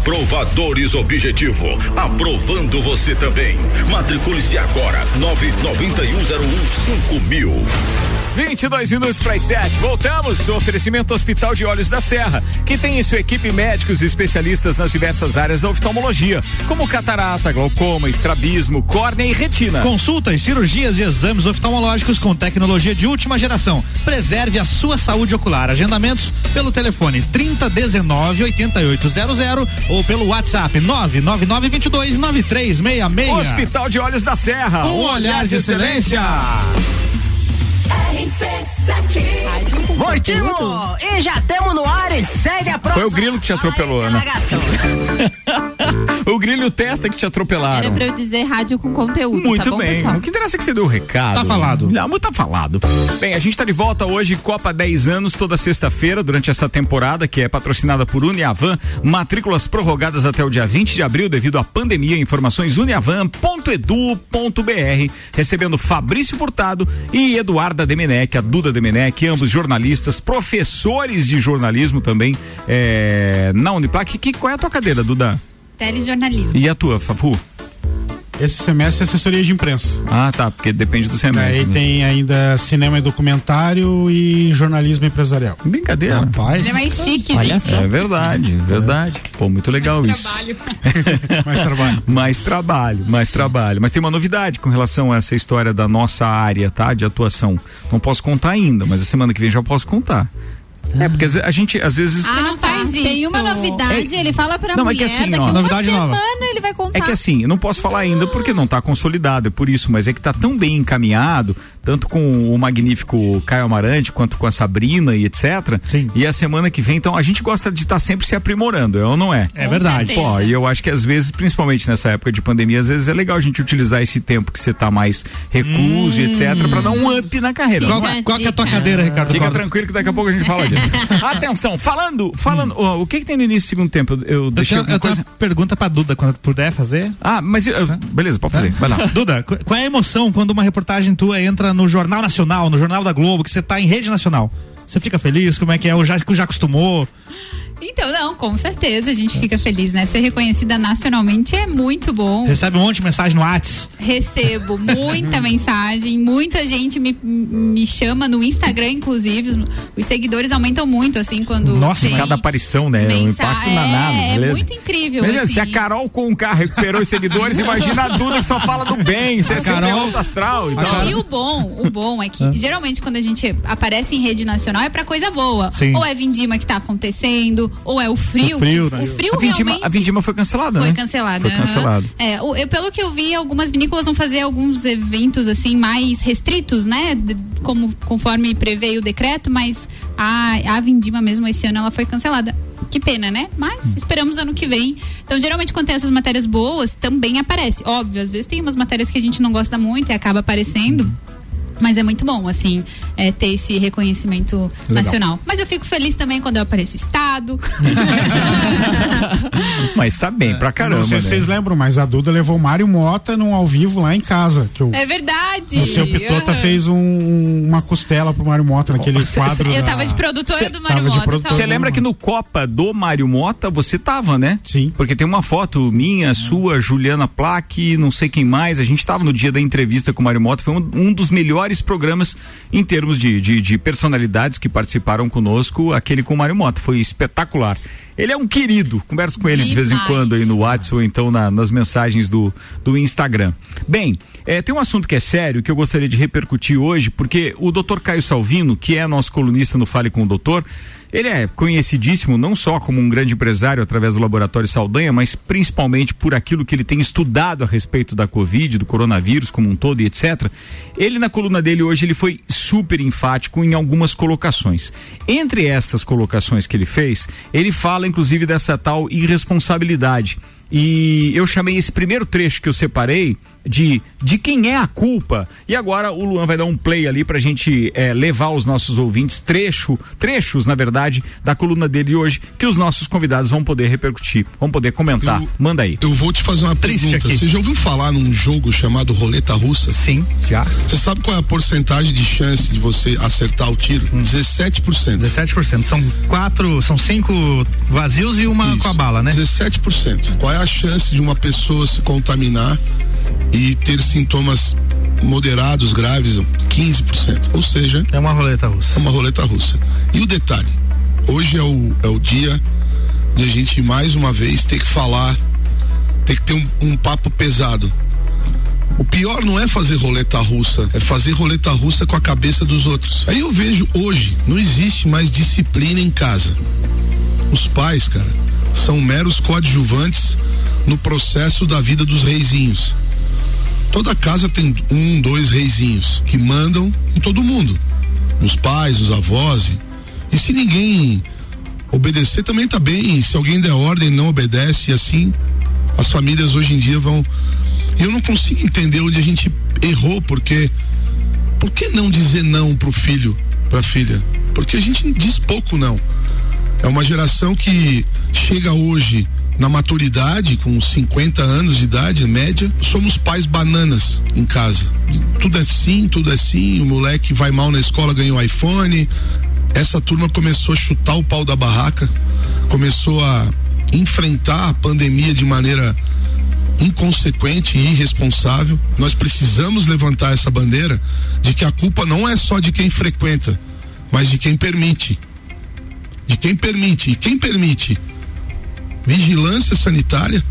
Aprovadores Objetivo. Aprovando você também. Matricule-se agora. 99101 5000. 22 minutos para as 7. Voltamos. Oferecimento Hospital de Olhos da Serra, que tem em sua equipe médicos e especialistas nas diversas áreas da oftalmologia, como catarata, glaucoma, estrabismo, córnea e retina. Consultas, cirurgias e exames oftalmológicos com tecnologia de última geração. Preserve a sua saúde ocular. Agendamentos pelo telefone 3019 8800 ou pelo WhatsApp 99922 9366. Hospital de Olhos da Serra. Um olhar de excelência. Voltimo! E já temos no ar e segue a próxima. Foi o grilo que te atropelou, Ana. o grilo testa que te atropelaram. Era pra eu dizer rádio com conteúdo, Muito tá bom, bem. pessoal? O que interessa é que você deu o recado. Tá falado. Não, mas tá falado. Bem, a gente tá de volta hoje, Copa 10 anos, toda sexta-feira, durante essa temporada, que é patrocinada por Uniavan. Matrículas prorrogadas até o dia 20 de abril devido à pandemia. Informações uniavan.edu.br. Recebendo Fabrício Furtado e Eduarda Demenec, a Duda Demenec, ambos jornalistas, professores de jornalismo também é, na Uniplac. Que, qual é a tua cadeira, Duda? Telejornalismo. E a tua, Fafu? Esse semestre é assessoria de imprensa. Ah, tá, porque depende do semestre. Aí né? tem ainda cinema e documentário e jornalismo empresarial. Brincadeira. Rapaz. Ele é mais chique, Olha gente. É verdade, verdade. Pô, muito legal isso. Trabalho. Mais trabalho. mais trabalho, mais trabalho. Mas tem uma novidade com relação a essa história da nossa área, tá? De atuação. Não posso contar ainda, mas a semana que vem já posso contar. É, porque a gente, às vezes. Ah, não faz tá. Tem isso. uma novidade, É- ele fala pra Não, é mulher, que assim, daqui ó, uma novidade semana nova. ele vai contar. É que assim, eu não posso falar ainda porque não está consolidado, é por isso, mas é que está tão bem encaminhado, tanto com o magnífico Caio Amarante quanto com a Sabrina e etc. Sim. E a semana que vem, então, a gente gosta de estar sempre se aprimorando, é ou não é? É verdade. Pô, e eu acho que às vezes, principalmente nessa época de pandemia, às vezes é legal a gente utilizar esse tempo que você tá mais recluso e etc, pra dar um up na carreira. Qual, é? qual que é a tua cadeira, Ricardo? Fica tranquilo que daqui a pouco a gente fala disso. Atenção, falando, falando, ó, o que que tem no início do segundo tempo? Eu, eu Eu deixei tenho, eu tenho coisa. uma pergunta pra Duda, quando puder fazer. Ah, mas eu- beleza, pode fazer, vai lá. Duda, qu- qual é a emoção quando uma reportagem tua entra no Jornal Nacional, no Jornal da Globo, que você tá em rede nacional? Você fica feliz? Como é que é? Ou já, já acostumou? Então, não, com certeza a gente fica feliz, né? Ser reconhecida nacionalmente é muito bom. Recebe um monte de mensagem no Whats. Recebo muita mensagem, muita gente me, me chama no Instagram, inclusive. Os, os seguidores aumentam muito, assim, quando. Nossa, tem cada aparição, né? É um mensa- impacto é, danado, É beleza? muito incrível. Beleza, assim. se a Carol com K recuperou os seguidores, imagina a Duda que só fala do bem, você é Carol- alto astral. Então, Não, e o bom, o bom é que geralmente quando a gente aparece em rede nacional é pra coisa boa. Sim. Ou é vindima que tá acontecendo, ou é o frio. O frio, né? o frio a, Vindima, a Vindima foi cancelada, foi né? cancelada. Foi aham. cancelado. É, eu, pelo que eu vi, algumas vinícolas vão fazer alguns eventos assim mais restritos, né? De- como conforme prevê o decreto, mas a, a Vindima mesmo esse ano ela foi cancelada. Que pena, né? Mas esperamos ano que vem. Então, geralmente, quando tem essas matérias boas, também aparece. Óbvio, às vezes tem umas matérias que a gente não gosta muito e acaba aparecendo. Mas é muito bom, assim, é, ter esse reconhecimento Legal. nacional. Mas eu fico feliz também quando eu apareço Estado. Mas tá bem pra caramba. não sei né? se vocês lembram, mas a Duda levou o Mário Mota num ao vivo lá em casa. Que o, É verdade. o seu Pitota Aham. fez um- uma costela pro Mário Mota naquele Nossa, quadro. Eu da- tava de produtora Cê do Mário Mota. Você lembra que no Copa do Mário Mota você tava, né? Sim. Porque tem uma foto minha, sua, Juliana Plaque, não sei quem mais. A gente tava no dia da entrevista com o Mário Mota. Foi um, um dos melhores programas em termos de, de, de personalidades que participaram conosco. Aquele com o Mário Mota. Foi espetacular. Ele é um querido. Converso com ele de vez em Demais. quando aí no WhatsApp ou então na- nas mensagens do, do Instagram. Bem, eh, tem um assunto que é sério que eu gostaria de repercutir hoje, porque o Dr. Caio Salvino, que é nosso colunista no Fale com o Doutor, ele é conhecidíssimo não só como um grande empresário através do Laboratório Saldanha, mas principalmente por aquilo que ele tem estudado a respeito da Covid, do coronavírus como um todo e etc. Ele na coluna dele hoje ele foi super enfático em algumas colocações. Entre estas colocações que ele fez, ele fala inclusive dessa tal irresponsabilidade. E eu chamei esse primeiro trecho que eu separei de de quem é a culpa. E agora o Luan vai dar um play ali pra gente eh, levar os nossos ouvintes trecho, trechos, na verdade, da coluna dele hoje, que os nossos convidados vão poder repercutir, vão poder comentar. Eu- Manda aí. Eu vou te fazer uma Triste pergunta. aqui. Você já ouviu falar num jogo chamado roleta russa? Sim, já. Você sabe qual é a porcentagem de chance de você acertar o tiro? Hum. 17%. 17%. São quatro, são cinco vazios e uma Isso. com a bala, né? 17%. Qual é a chance de uma pessoa se contaminar e ter sintomas moderados, graves? 15%. Ou seja, É uma roleta russa. é uma roleta russa. E o detalhe: hoje é o, é o dia de a gente mais uma vez ter que falar, ter que ter um, um papo pesado. O pior não é fazer roleta russa, é fazer roleta russa com a cabeça dos outros. Aí eu vejo hoje, não existe mais disciplina em casa. Os pais, cara, são meros coadjuvantes no processo da vida dos reizinhos. Toda casa tem um, dois reizinhos que mandam em todo mundo. Nos pais, nos avós. E, e se ninguém obedecer, também tá bem. Se alguém der ordem, não obedece, e assim as famílias hoje em dia vão. Eu não consigo entender onde a gente errou, porque. Por que não dizer não pro filho, pra filha? Porque a gente diz pouco não. É uma geração que chega hoje na maturidade, com 50 anos de idade, média, somos pais bananas em casa. Tudo é sim, tudo é sim. O moleque vai mal na escola, ganha um iPhone. Essa turma começou a chutar o pau da barraca, começou a enfrentar a pandemia de maneira inconsequente e irresponsável. Nós precisamos levantar essa bandeira de que a culpa não é só de quem frequenta, mas de quem permite. De quem permite. E quem permite? Vigilância sanitária,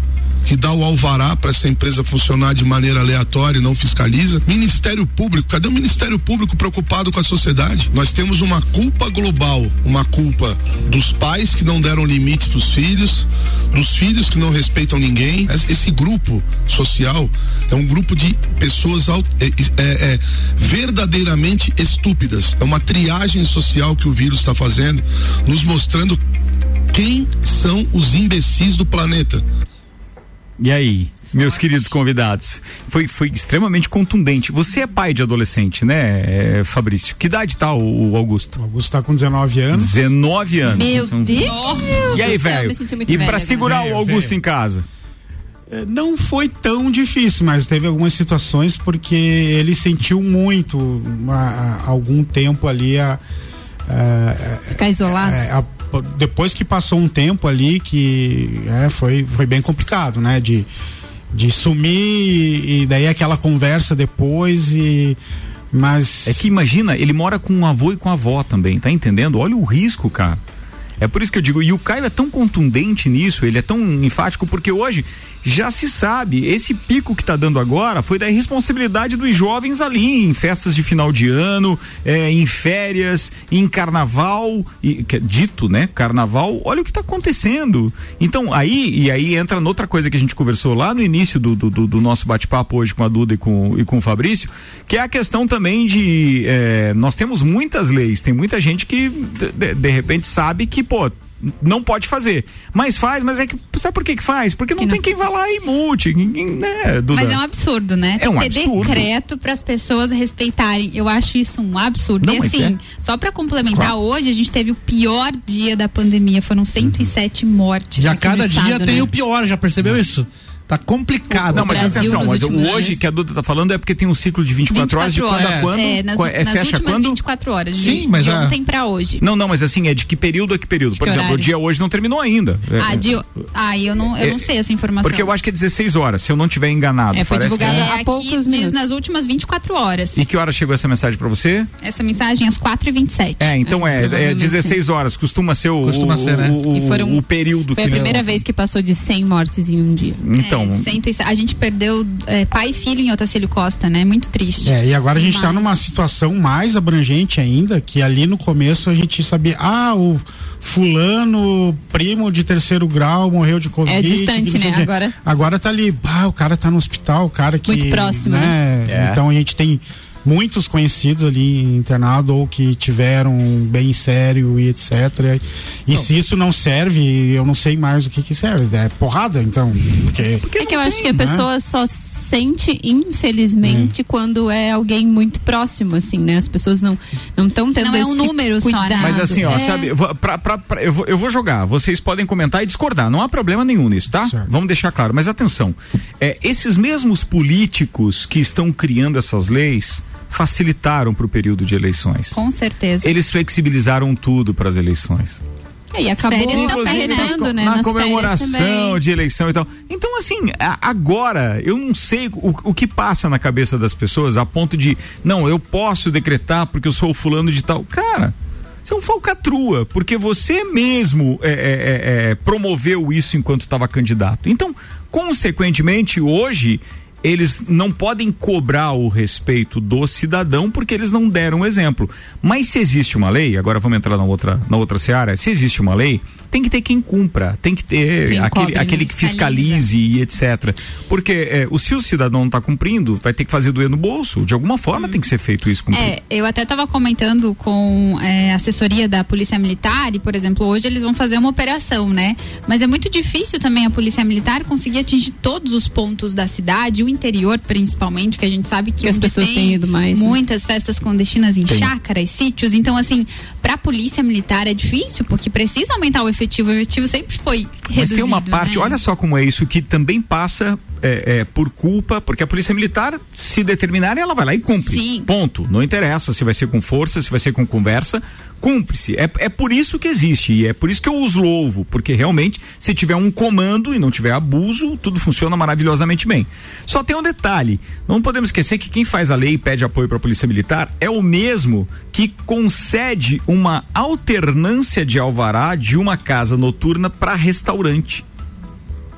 que dá o alvará para essa empresa funcionar de maneira aleatória e não fiscaliza. Ministério Público, cadê o Ministério Público preocupado com a sociedade? Nós temos uma culpa global, uma culpa dos pais que não deram limites para os filhos, dos filhos que não respeitam ninguém. Esse grupo social é um grupo de pessoas é, é, é, verdadeiramente estúpidas. É uma triagem social que o vírus está fazendo, nos mostrando quem são os imbecis do planeta. E aí, meus queridos convidados? Foi, foi extremamente contundente. Você é pai de adolescente, né, é, Fabrício? Que idade tá o, o Augusto? O Augusto tá com 19 anos. 19 anos. Meu Então- Deus! E aí, do céu, eu velho? E agora. segurar Velho, o Augusto velho. em casa? É, Não foi tão difícil, mas teve algumas situações porque ele sentiu muito há algum tempo ali a. a- Ficar isolado. a- depois que passou um tempo ali que é, foi, foi bem complicado, né? De, de sumir e daí aquela conversa depois e. Mas. É que imagina, ele mora com um avô e com a avó também, tá entendendo? Olha o risco, cara. É por isso que eu digo, e o Caio é tão contundente nisso, ele é tão enfático, porque hoje já se sabe, esse pico que tá dando agora foi da irresponsabilidade dos jovens ali, em festas de final de ano, é, em férias, em carnaval, e, é dito, né? Carnaval, olha o que tá acontecendo. Então, aí, e aí entra noutra coisa que a gente conversou lá no início do, do, do- nosso bate-papo hoje com a Duda e com, e com o Fabrício, que é a questão também de. é, nós temos muitas leis, tem muita gente que de- de repente sabe que, pô. Não pode fazer, mas faz, mas é que sabe por que que faz? Porque não, tem quem vá lá e multe, né, Duda? Mas é um absurdo, né? É Tem um que ter absurdo. decreto para as pessoas respeitarem. Eu acho isso um absurdo. Não, e assim, é. só para complementar, Claro. hoje a gente teve o pior dia da pandemia. Foram 107 mortes. E a aqui cada dia estado, tem né? o pior, já percebeu isso? Tá complicado. Não, mas Brasil atenção, mas hoje que a Duda tá falando é porque tem um ciclo de 24, horas de quando a quando? É, nas, é, nas fecha últimas quando? 24 horas. De, Sim, mas de a- ontem para hoje. Não, não, mas assim, é de que período a que período? Por que exemplo, horário? o dia hoje não terminou ainda. É, Ah, de, ah, eu não, eu É, não sei essa informação. Porque eu acho que é 16 horas, se eu não tiver enganado. É, foi Parece que divulgada é. há poucos dias nas últimas 24 horas. E que hora chegou essa mensagem pra você? Essa mensagem às 4h27. É, então é, é, provavelmente 16 horas, costuma ser o, Costuma ser, né? o, E período Foi que a eles- primeira vez que passou de 100 mortes em um dia. Então, É, 107. a gente perdeu é, pai e filho em Otacílio Costa, né? Muito triste. É, e agora a gente está Mas- numa situação mais abrangente ainda, que ali no começo a gente sabia, ah, o fulano, primo de terceiro grau, morreu de Covid. É distante, né? Agora- Agora tá ali, ah, o cara tá no hospital, o cara que. Muito próximo, né? né? É. Então a gente tem muitos conhecidos ali internado ou que tiveram bem sério e etc. E se isso não serve, eu não sei mais o que que serve. É porrada, então. Porque, é que eu acho que a né? pessoa só sente, infelizmente, quando é alguém muito próximo, assim, né? As pessoas não não estão tendo Não é um número só, né? cuidado. Mas assim, ó, É. sabe, pra, pra, pra- eu, vou, eu vou jogar. Vocês podem comentar e discordar. Não há problema nenhum nisso, tá? Vamos deixar claro. Mas atenção, é, esses mesmos políticos que estão criando essas leis facilitaram para o período de eleições. Com certeza. Eles flexibilizaram tudo para as eleições. É, e acabou Férias também, né? rendendo, né? na Nas comemoração de eleição e tal. Então, assim, agora, eu não sei o, o que passa na cabeça das pessoas a ponto de, não, eu posso decretar porque eu sou o fulano de tal. Cara, você é um falcatrua, porque você mesmo é, é, é, é, promoveu isso enquanto estava candidato. Então, consequentemente, hoje. Eles não podem cobrar o respeito do cidadão porque eles não deram exemplo. Mas se existe uma lei, agora vamos entrar na outra, na outra seara, se existe uma lei, tem que ter quem cumpra, tem que ter Quem aquele, cobre, né? aquele que fiscalize e etc. Porque é, o, se o cidadão não está cumprindo, vai ter que fazer doer no bolso. De alguma forma tem que ser feito isso cumprir. É, eu até estava comentando com é, a assessoria da Polícia Militar e, por exemplo, hoje eles vão fazer uma operação, né? Mas é muito difícil também a Polícia Militar conseguir atingir todos os pontos da cidade, o interior principalmente, que a gente sabe que, Que as pessoas tem têm ido mais, né? Muitas festas clandestinas em Tem. chácaras, sítios. Então, assim, para a Polícia Militar é difícil, porque precisa aumentar o efetivo. O efetivo sempre foi reduzido. Mas tem uma parte, né? olha só como é isso, que também passa é, é, por culpa, porque a polícia militar, se determinar, ela vai lá e cumpre. Sim. Ponto. Não interessa se vai ser com força, se vai ser com conversa, cumpre-se. É, é por isso que existe e é por isso que eu os louvo, porque realmente, se tiver um comando e não tiver abuso, tudo funciona maravilhosamente bem. Só tem um detalhe: não podemos esquecer que quem faz a lei e pede apoio para a polícia militar é o mesmo que concede uma alternância de alvará de uma casa noturna para restaurante.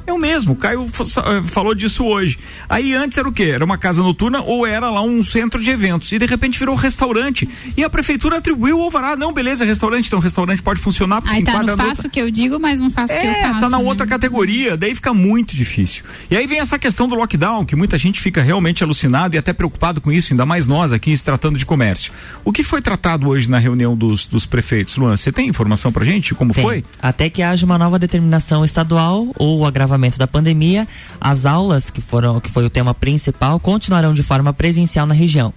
É o mesmo, o Caio eh, falou disso hoje. Aí antes era o quê? Era uma casa noturna ou era lá um centro de eventos. E de repente virou restaurante. E a prefeitura atribuiu o alvará. Não, beleza, é restaurante, então restaurante pode funcionar porque Aí se tá, não faço o que eu digo, mas não faço o que eu é, faço. tá na né? outra categoria, daí fica muito difícil. E aí vem essa questão do lockdown, que muita gente fica realmente alucinado e até preocupado com isso, ainda mais nós aqui se tratando de comércio. O que foi tratado hoje na reunião dos, dos prefeitos? Luan, você tem informação pra gente? Como Tem. foi? Até que haja uma nova determinação estadual ou o agravamento da pandemia, as aulas, que foram que foi o tema principal, continuarão de forma presencial na região.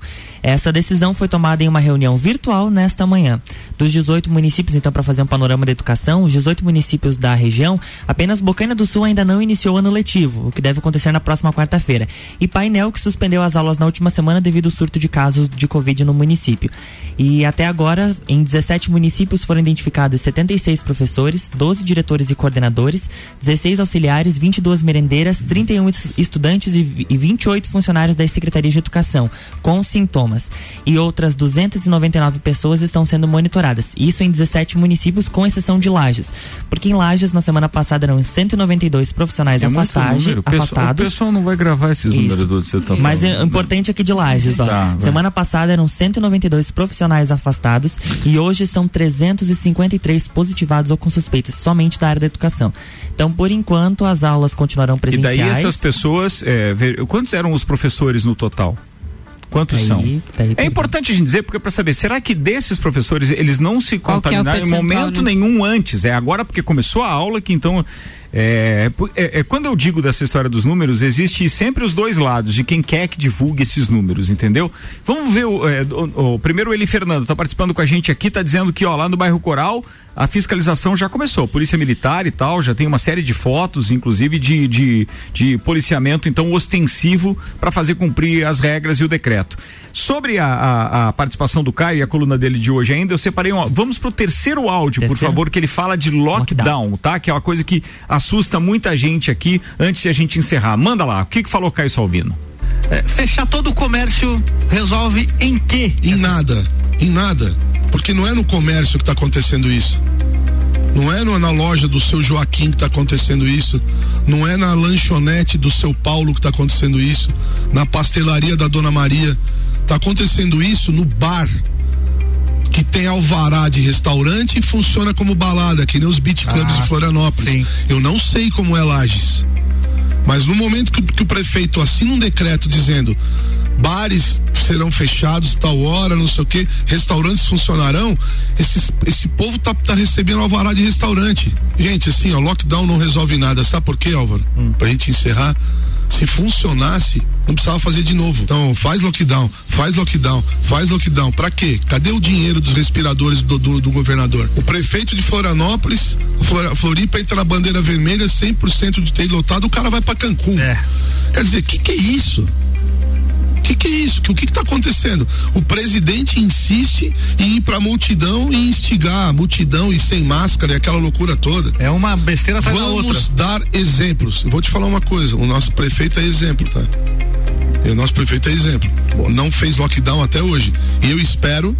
Essa decisão foi tomada em uma reunião virtual nesta manhã. Dos 18 municípios, então, para fazer um panorama da educação, os 18 municípios da região, apenas Bocaina do Sul ainda não iniciou o ano letivo, o que deve acontecer na próxima quarta-feira. E Painel, que suspendeu as aulas na última semana devido ao surto de casos de Covid no município. E até agora, em 17 municípios foram identificados 76 professores, 12 diretores e coordenadores, 16 auxiliares, 22 merendeiras, 31 es- estudantes e 28 funcionários das secretarias de educação com sintomas. E outras 299 pessoas estão sendo monitoradas. Isso em 17 municípios, com exceção de Lages. Porque em Lages, na semana passada, eram 192 profissionais É afastagem, afastados. O pessoal não vai gravar esses Isso. números do que você tá Mas falando. é importante aqui de Lages, ó. Tá. Semana passada eram 192 profissionais afastados e hoje são 353 positivados ou com suspeitas, somente da área da educação. Então, por enquanto, as aulas continuarão E presenciais. daí essas pessoas, é, quantos eram os professores no total? Quantos Aí- são? daí é importante a gente dizer, porque para saber, será que desses professores eles não se Qual que é contaminaram em momento né? nenhum antes? É agora porque começou a aula que então. É, pu- é- é, quando eu digo dessa história dos números, existe sempre os dois lados de quem quer que divulgue esses números, entendeu? Vamos ver o, é, o- o- primeiro ele Fernando está participando com a gente aqui, está dizendo que ó lá no bairro Coral a fiscalização já começou, polícia militar e tal, já tem uma série de fotos, inclusive de, de, de policiamento então ostensivo para fazer cumprir as regras e o decreto. Sobre a, a- a participação do Caio e a coluna dele de hoje ainda, eu separei um. Vamos pro terceiro áudio, por Terceiro? favor, que ele fala de lockdown, tá? Que é uma coisa que assusta muita gente aqui antes de a gente encerrar. Manda lá, o que, que falou Caio Salvino? É, fechar todo o comércio resolve em quê? Em nada, em nada. Porque não é no comércio que está acontecendo isso. Não é no- na loja do seu Joaquim que está acontecendo isso. Não é na lanchonete do seu Paulo que está acontecendo isso. Na pastelaria da Dona Maria. Está acontecendo isso no bar que tem alvará de restaurante e funciona como balada, que nem os beat clubs Ah, de Florianópolis. sim. Eu não sei como é Lages. Mas no momento que, que o prefeito assina um decreto dizendo bares serão fechados tal hora, não sei o que, restaurantes funcionarão, esses, esse povo tá, tá recebendo alvará de restaurante. Gente, assim, ó, lockdown não resolve nada. Sabe por quê, Álvaro? Pra gente encerrar. Se funcionasse, não precisava fazer de novo. Então, faz lockdown, faz lockdown, faz lockdown. Pra quê? Cadê o dinheiro dos respiradores do, do, do governador? O prefeito de Florianópolis, Flor- Floripa entra na bandeira vermelha, 100% de ter lotado, o cara vai pra Cancún. Quer dizer, que que é isso? O que, que é isso? O que está acontecendo? O presidente insiste em ir para multidão e instigar a multidão e sem máscara e aquela loucura toda. É uma besteira atrás da outra. Vamos dar exemplos. Eu vou te falar uma coisa: o nosso prefeito é exemplo, tá? E o nosso prefeito é exemplo. Não fez lockdown até hoje. E eu espero,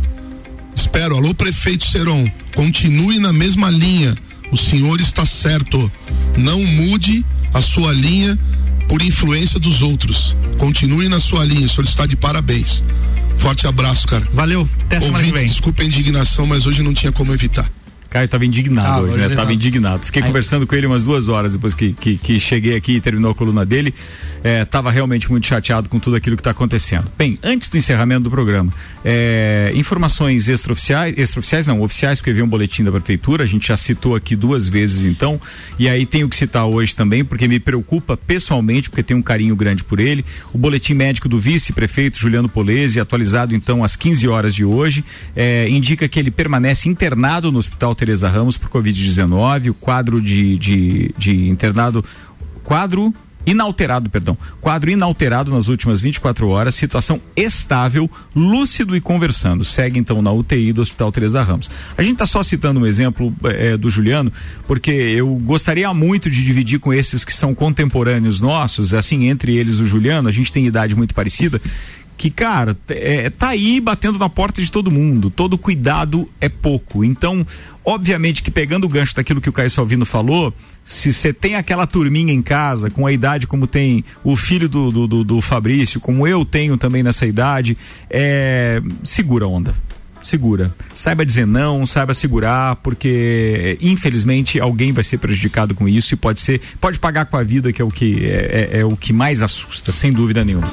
espero, alô, prefeito Seron, continue na mesma linha. O senhor está certo. Não mude a sua linha por influência dos outros. Continue na sua linha. O senhor está de parabéns. Forte abraço, cara. Valeu. Até semana que Ouvintes, vem. desculpa a indignação, mas hoje não tinha como evitar. Caio tava indignado Tava, hoje, né? ele Tava tava. indignado. Fiquei conversando com ele umas duas horas depois que, que, que cheguei aqui e terminou a coluna dele. É, tava realmente muito chateado com tudo aquilo que está acontecendo. Bem, antes do encerramento do programa, é, informações extraoficiais, extraoficiais não, oficiais, porque veio um boletim da prefeitura, a gente já citou aqui duas vezes então, e aí tenho que citar hoje também, porque me preocupa pessoalmente, porque tenho um carinho grande por ele. O boletim médico do vice-prefeito Juliano Polese, atualizado então às 15 horas de hoje, é, indica que ele permanece internado no Hospital Teresa Ramos por Covid-19. O quadro de, de, de internado. Quadro inalterado, perdão. Quadro inalterado nas últimas 24 horas, situação estável, lúcido e conversando. Segue então na UTI do Hospital Teresa Ramos. A gente está só citando um exemplo eh, do Juliano, porque eu gostaria muito de dividir com esses que são contemporâneos nossos, assim, entre eles o Juliano, a gente tem idade muito parecida, que, cara, é, tá aí batendo na porta de todo mundo. Todo cuidado é pouco. Então, obviamente que pegando o gancho daquilo que o Caio Salvino falou, se você tem aquela turminha em casa, com a idade como tem o filho do, do, do, do Fabrício, como eu tenho também nessa idade, é, segura a onda segura. Saiba dizer não, saiba segurar, porque infelizmente alguém vai ser prejudicado com isso e pode ser, pode pagar com a vida, que é o que é, é, é o que mais assusta, sem dúvida nenhuma.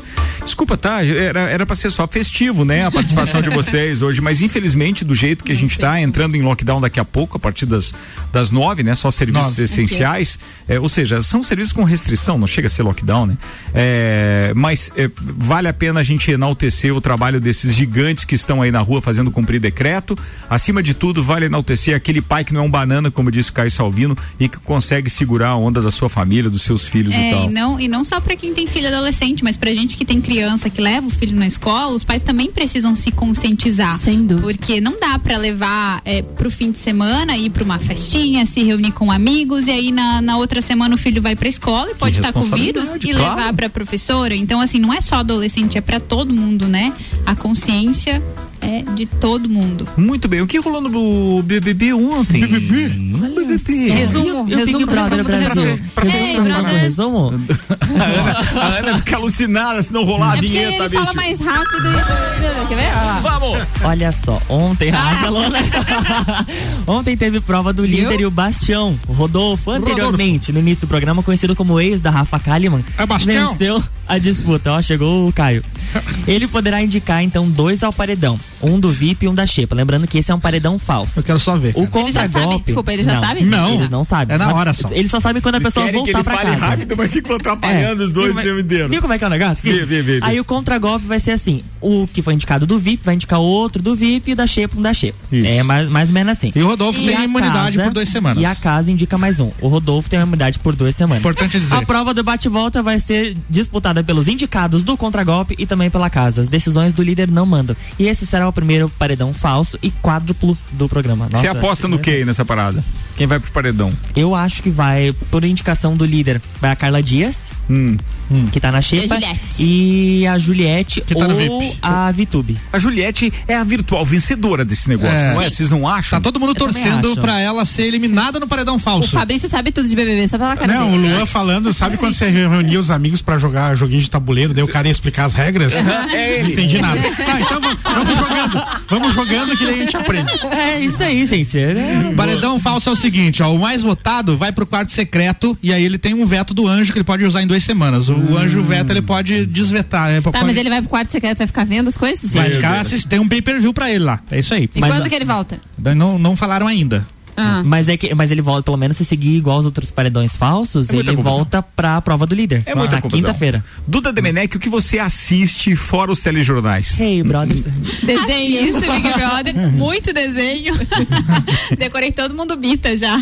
Desculpa, tá? Era, era pra ser só festivo, né? A participação de vocês hoje, mas infelizmente, do jeito que a gente tá, entrando em lockdown daqui a pouco, a partir das, das nove, né? Só serviços Nove. essenciais. É, ou seja, são serviços com restrição, não chega a ser lockdown, né? É, mas vale a pena a gente enaltecer o trabalho desses gigantes que estão aí na rua fazendo cumprir decreto. Acima de tudo, vale enaltecer aquele pai que não é um banana, como disse o Caio Salvino, e que consegue segurar a onda da sua família, dos seus filhos e É, tal. e não, e não só para quem tem filho adolescente, mas pra gente que tem criança que leva o filho na escola, os pais também precisam se conscientizar. Sem dúvida. Porque não dá pra levar é, pro fim de semana, ir pra uma festinha, se reunir com amigos, e aí na, na outra semana o filho vai pra escola e pode estar com o vírus e responsabilidade, levar pra professora. Então, assim, não é só adolescente, é pra todo mundo, né? A consciência é de todo mundo. Muito bem. O que rolou no BBB ontem? BBB? Resumo, E o Big resumo, Brother resumo, Brasil? resumo. Resumo, resumo, resumo? A Ana, fica alucinada se não rolar a É vinheta, ele bicho. fala mais rápido e. Quer ver? Olha lá. Vamos! Olha só, ontem, Ah. Rafa Ontem teve prova do líder e o Bastião. O Rodolfo, anteriormente, no início do programa, conhecido como ex da Rafa Kalimann, É Bastião. venceu a disputa. Ó, chegou o Caio. Ele poderá indicar, então, dois ao paredão. Um do VIP e um da Xepa. Lembrando que esse é um paredão falso. Eu quero só ver. O cara. Ele já sabe? contra-golpe. Desculpa, ele já não, sabe? Não. Eles não sabem. É na hora só. Eles só sabem quando a pessoa Querem que voltar ele pra fale casa. rápido, mas ficam atrapalhando os dois o como é- tempo inteiro. Viu como é que é o negócio? Vi, vi, vi, vi. Aí o contra-golpe vai ser assim: o que foi indicado do VIP vai indicar outro do VIP e o da Xepa um da Xepa. Isso. É mais, mais ou menos assim. E o Rodolfo E tem a imunidade casa- por duas semanas. E a casa indica mais um. O Rodolfo tem uma imunidade por duas semanas. Importante dizer. A prova do bate-volta vai ser disputada pelos indicados do contragolpe e também pela casa. As decisões do líder não mandam. E esse será o primeiro paredão falso e quádruplo do programa. Você Nossa, aposta no que aí nessa parada? Quem vai pro paredão? Eu acho que vai, por indicação do líder, vai a Carla Dias, Hum. que tá na Xepa, Juliette. e a Juliette Que tá no ou VIP. a Vitube. A Juliette é a virtual vencedora desse negócio, É. não é? Vocês não acham? Tá todo mundo também torcendo acho. pra ela ser eliminada no paredão O falso. Fabrício sabe tudo de BBB, só pela cara Não, o dele. Luan falando, sabe quando você reunia os amigos pra jogar joguinho de tabuleiro, daí o cara ia explicar as regras? É ele. Não entendi nada. Ah, então vamos, vamos jogando. Vamos jogando que daí a gente aprende. É isso aí, gente. É- paredão falso é o seguinte, ó, o mais votado vai pro quarto secreto e aí ele tem um veto do anjo que ele pode usar em duas semanas. O, o anjo veta, ele pode desvetar. né? Tá, Pode- mas ele vai pro quarto secreto, vai ficar vendo as coisas? vai ficar tem um pay-per-view pra ele lá. É isso aí. E Mas, quando que ele volta? Não, não falaram ainda. Ah. Mas é que, mas ele volta, pelo menos se seguir igual os outros paredões falsos, É ele confusão. volta pra prova do líder. É muita na quinta-feira. Duda Demenec, o que você assiste fora os telejornais? Hey, brothers. Desenho isso, Big Brother. Muito desenho. Decorei todo mundo bita já.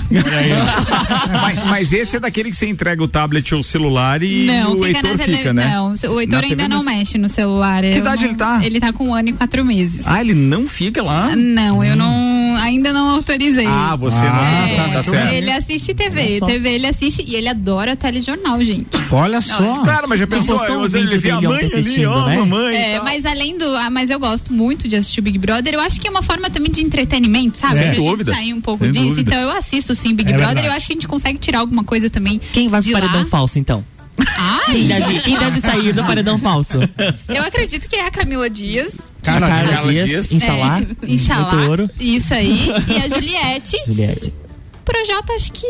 mas, mas esse é daquele que você entrega o tablet ou o celular e não, o fica Heitor na tele... fica, né? Não, o Heitor Na ainda não mas- mexe no celular. Que Eu idade não- ele tá? Ele tá com um ano e quatro meses. Ah, ele não fica lá? Não, eu não. Ainda não autorizei. Ah, você É, não. Tá, tá certo. Ele assiste TV. Olha só. TV ele assiste e ele adora telejornal, gente. Olha só. Claro, mas já pensou, um você ele vê a mãe ali, ó, né? mamãe. É, mas além do. Ah, mas eu gosto muito de assistir o Big Brother. Eu acho que é uma forma também de entretenimento, sabe? Sem pra gente dúvida. sair um pouco Sem disso. dúvida. Então eu assisto sim Big É Brother. verdade. Eu acho que a gente consegue tirar alguma coisa também. Quem vai pro paredão falso, então? Ai, Quem deve, quem deve sair do paredão falso? eu acredito que é a Camila Dias. Carla, Carla Carla Dias, Dias. Inxalá. É, Inxalá. Isso aí. E a Juliette. Juliette. Projota, acho que.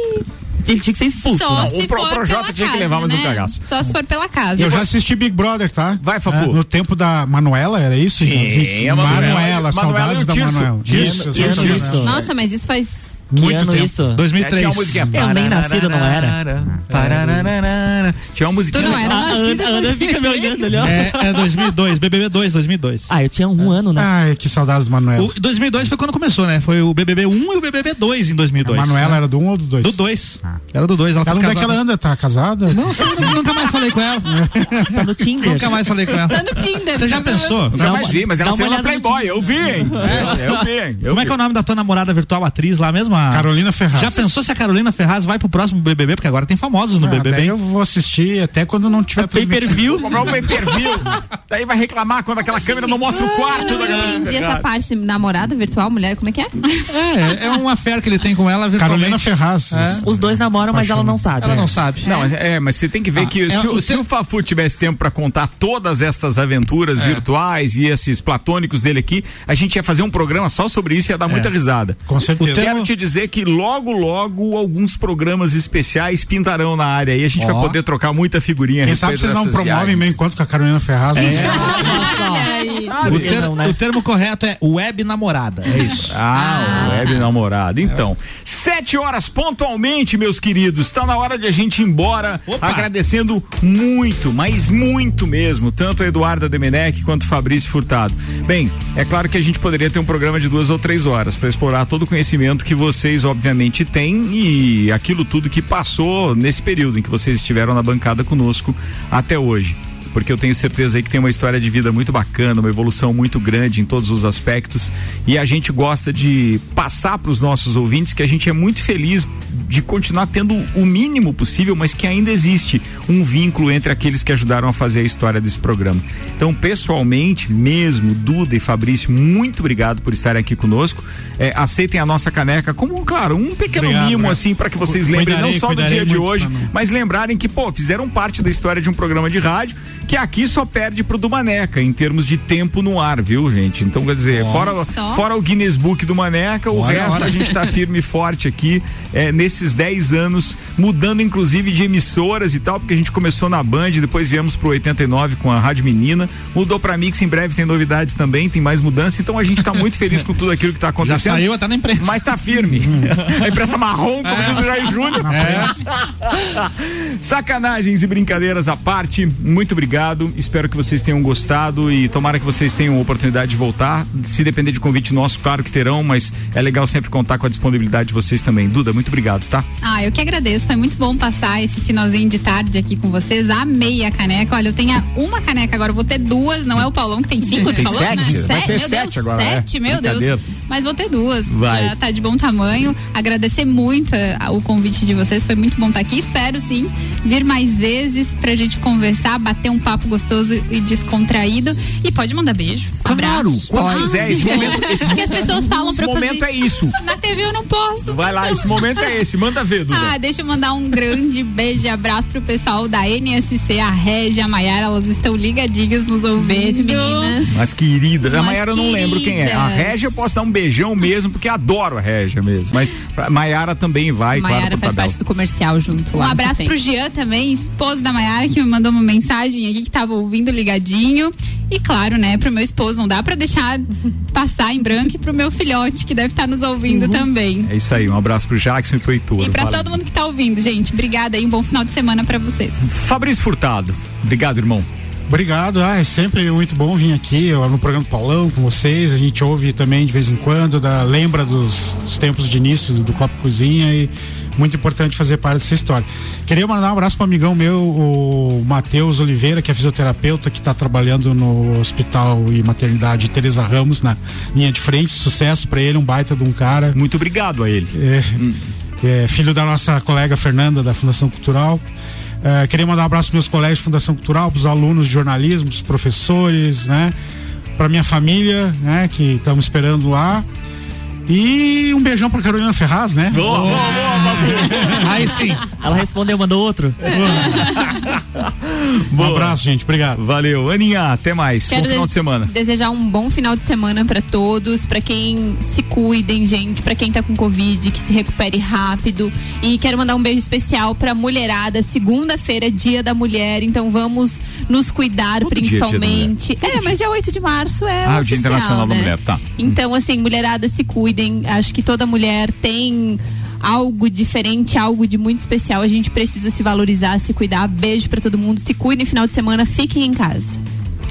Ele tinha que ser expulso. Só né? se O Pro- Projota pela tinha que casa, levar mais um né? cagaço. Só se for pela casa. Eu já assisti Big Brother, tá? Vai, Fafu. É, no tempo da Manuela, era isso? Sim, a Manuela. Manuela, saudades da. Manuela. Isso, isso, isso. Nossa, mas isso faz Que Muito ano tempo. isso? 2003. É, tinha uma musiquinha. Eu nem nascido, não era? Tinha uma musiquinha. Tu não era A Ana, a Ana fica me olhando ali, ó. É, é 2002, BBB 2, 2002. Ah, eu tinha um ano, né? Ai, que saudades da Manuela. O 2002 foi quando começou, né? Foi o BBB 1 e o BBB 2 em A 2002. Manuela era do 1 um ou do 2? Do 2. Era do 2. Ela Ela onde é que ela anda? Tá casada? Não sei, nu- nunca mais falei com ela. Tá no Tinder. Nunca mais falei com ela. Tá no Tinder. Você já pensou? Nunca mais vi, mas ela uma saiu na olhada no Playboy. Eu vi, hein? É, eu vi, hein? Como é que é o nome da tua namorada virtual atriz lá mesmo? A- Carolina Ferraz. Já pensou se a Carolina Ferraz vai pro próximo BBB? Porque agora tem famosos no Ah, BBB. daí eu vou assistir até quando não tiver Pay per view. Comprar um pay-per-view. Daí vai reclamar quando aquela câmera não mostra o quarto Eu da não entendi essa galera. parte de namorada virtual, mulher, como é que é? É, é uma fé que ele tem com ela virtualmente. Carolina Ferraz. É. Os dois namoram, mas ela não sabe. Ela não sabe. Não, mas, é, mas você tem que ver Ah, que é se, o- se o Fafu tivesse tempo pra contar todas estas aventuras É. virtuais e esses platônicos dele aqui, a gente ia fazer um programa só sobre isso e ia dar muita risada. Com certeza. O teu- Quero te dizer que logo, logo, alguns programas especiais pintarão na área e a gente Ó. vai poder trocar muita figurinha. a Quem sabe vocês não promovem viagens. meio enquanto com a Carolina Ferraz. É. O, Por que ter- não, né? o termo correto é web namorada. É isso. Ah, o web namorado. Então, sete horas pontualmente, meus queridos. Está na hora de a gente ir embora. Opa. Agradecendo muito, mas muito mesmo, tanto a Eduarda Demenec quanto o Fabrício Furtado. Bem, é claro que a gente poderia ter um programa de duas ou três horas para explorar todo o conhecimento que vocês, obviamente, têm e aquilo tudo que passou nesse período em que vocês estiveram na bancada conosco até hoje porque eu tenho certeza aí que tem uma história de vida muito bacana, uma evolução muito grande em todos os aspectos e a gente gosta de passar para os nossos ouvintes que a gente é muito feliz de continuar tendo o mínimo possível, mas que ainda existe um vínculo entre aqueles que ajudaram a fazer a história desse programa. Então, pessoalmente, mesmo, Duda e Fabrício, muito obrigado por estarem aqui conosco. É, aceitem a nossa caneca como, claro, um pequeno Obrigado, mimo obrigado. assim para que vocês lembrem não só do dia de hoje, mas lembrarem que, pô, fizeram parte da história de um programa de rádio que aqui só perde pro do Maneca em termos de tempo no ar, viu, gente? Então, quer dizer, fora, Só? fora o Guinness Book do Maneca, o Olha, resto olha. a gente tá firme e forte aqui é, nesses 10 anos, mudando inclusive de emissoras e tal, porque a gente começou na Band, depois viemos pro 89 com a Rádio Menina, mudou pra Mix, em breve tem novidades também, tem mais mudança, então a gente tá muito feliz com tudo aquilo que tá Já acontecendo. saiu até na imprensa. Mas tá firme. a imprensa marrom, como diz o Jair Júnior. Sacanagens e brincadeiras à parte, muito obrigado. Espero que vocês tenham gostado e tomara que vocês tenham a oportunidade de voltar. Se depender de convite nosso, claro que terão, mas é legal sempre contar com a disponibilidade de vocês também. Duda, muito obrigado, tá? Ah, eu que agradeço. Foi muito bom passar esse finalzinho de tarde aqui com vocês. Amei a caneca. Olha, eu tenho uma caneca agora, vou ter duas. Não é o Paulão que tem cinco, tu Tem falou, sete? né? Vai ter meu sete Deus, agora, é. sete, meu Brincadeira. Deus. Mas vou ter duas. Vai. Já tá de bom tamanho. Agradecer muito eh, o convite de vocês. Foi muito bom estar aqui. Espero sim vir mais vezes pra gente conversar, bater um papo gostoso e descontraído. E pode mandar beijo. Claro, abraço. quando Pode. quiser. Esse momento, esse, Porque as pessoas falam esse pra eu fazer momento é isso. Na TV eu não posso. Vai lá, esse momento é esse. Manda ver, Duda. Ah, deixa eu mandar um grande beijo e abraço pro pessoal da NSC, a Régia, a Maiara, elas estão ligadinhas nos ouvindo. Meninas. Mas querida, a Maiara eu não lembro quem é. A. Régia eu posso dar um beijão mesmo, porque adoro a Régia mesmo. Mas a Maiara também vai, Maiara claro, por faz parte do comercial junto Um lá. abraço assistente. pro Jean também, esposo da Maiara, que me mandou uma mensagem aqui que tava ouvindo ligadinho. E claro, né, pro meu esposo, não dá pra deixar passar em branco e pro meu filhote, que deve estar nos ouvindo também. É isso aí, um abraço pro Jackson e pro Heitor. E pra Valeu. todo mundo que tá ouvindo, gente, obrigada aí, um bom final de semana pra vocês. Fabrício Furtado, obrigado, irmão. Obrigado, ah, é sempre muito bom vir aqui eu, no programa do Paulão com vocês. A gente ouve também de vez em quando, da, lembra dos, dos tempos de início do Copo Cozinha e muito importante fazer parte dessa história. Queria mandar um abraço para amigão meu, o Matheus Oliveira, que é fisioterapeuta, que está trabalhando no Hospital e Maternidade Teresa Ramos, na linha de frente. Sucesso para ele, um baita de um cara. Muito obrigado a ele. É, é, filho da nossa colega Fernanda, da Fundação Cultural. É, queria mandar um abraço para meus colegas de Fundação Cultural, para os alunos de jornalismo, os professores, né? Para minha família, né? Que estamos esperando lá. E um beijão pra Carolina Ferraz, né? Boa, boa, boa, Aí sim. Ela respondeu, mandou outro. Um abraço, gente. Obrigado. Valeu. Aninha, até mais. Quero Bom final de semana. Desejar um bom final de semana pra todos, pra quem se cuidem, gente, pra quem tá com covid, que se recupere rápido. E quero mandar um beijo especial pra mulherada. Segunda-feira, Dia da Mulher, então vamos nos cuidar Todo dia é Dia da principalmente. É, mas dia 8 de março é Ah, o oficial, Dia Internacional da né? Mulher, tá. Então, assim, mulherada, se Acho que toda mulher tem algo diferente, algo de muito especial. A gente precisa se valorizar, se cuidar. Beijo pra todo mundo. Se cuidem final de semana, fiquem em casa.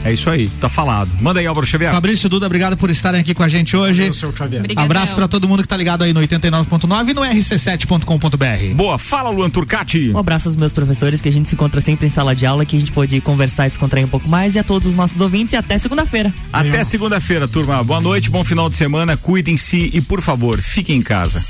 É isso aí, tá falado. Manda aí, Álvaro Xavier. Fabrício Duda, obrigado por estarem aqui com a gente hoje. Obrigadão. Abraço pra todo mundo que tá ligado aí no 89.9 e no rc7.com.br. Boa, fala Luan Turcati. Um abraço aos meus professores, que a gente se encontra sempre em sala de aula, que a gente pode conversar e descontrair um pouco mais, e a todos os nossos ouvintes, e até segunda-feira. Até segunda-feira, turma. Boa noite, bom final de semana. Cuidem-se e, por favor, fiquem em casa.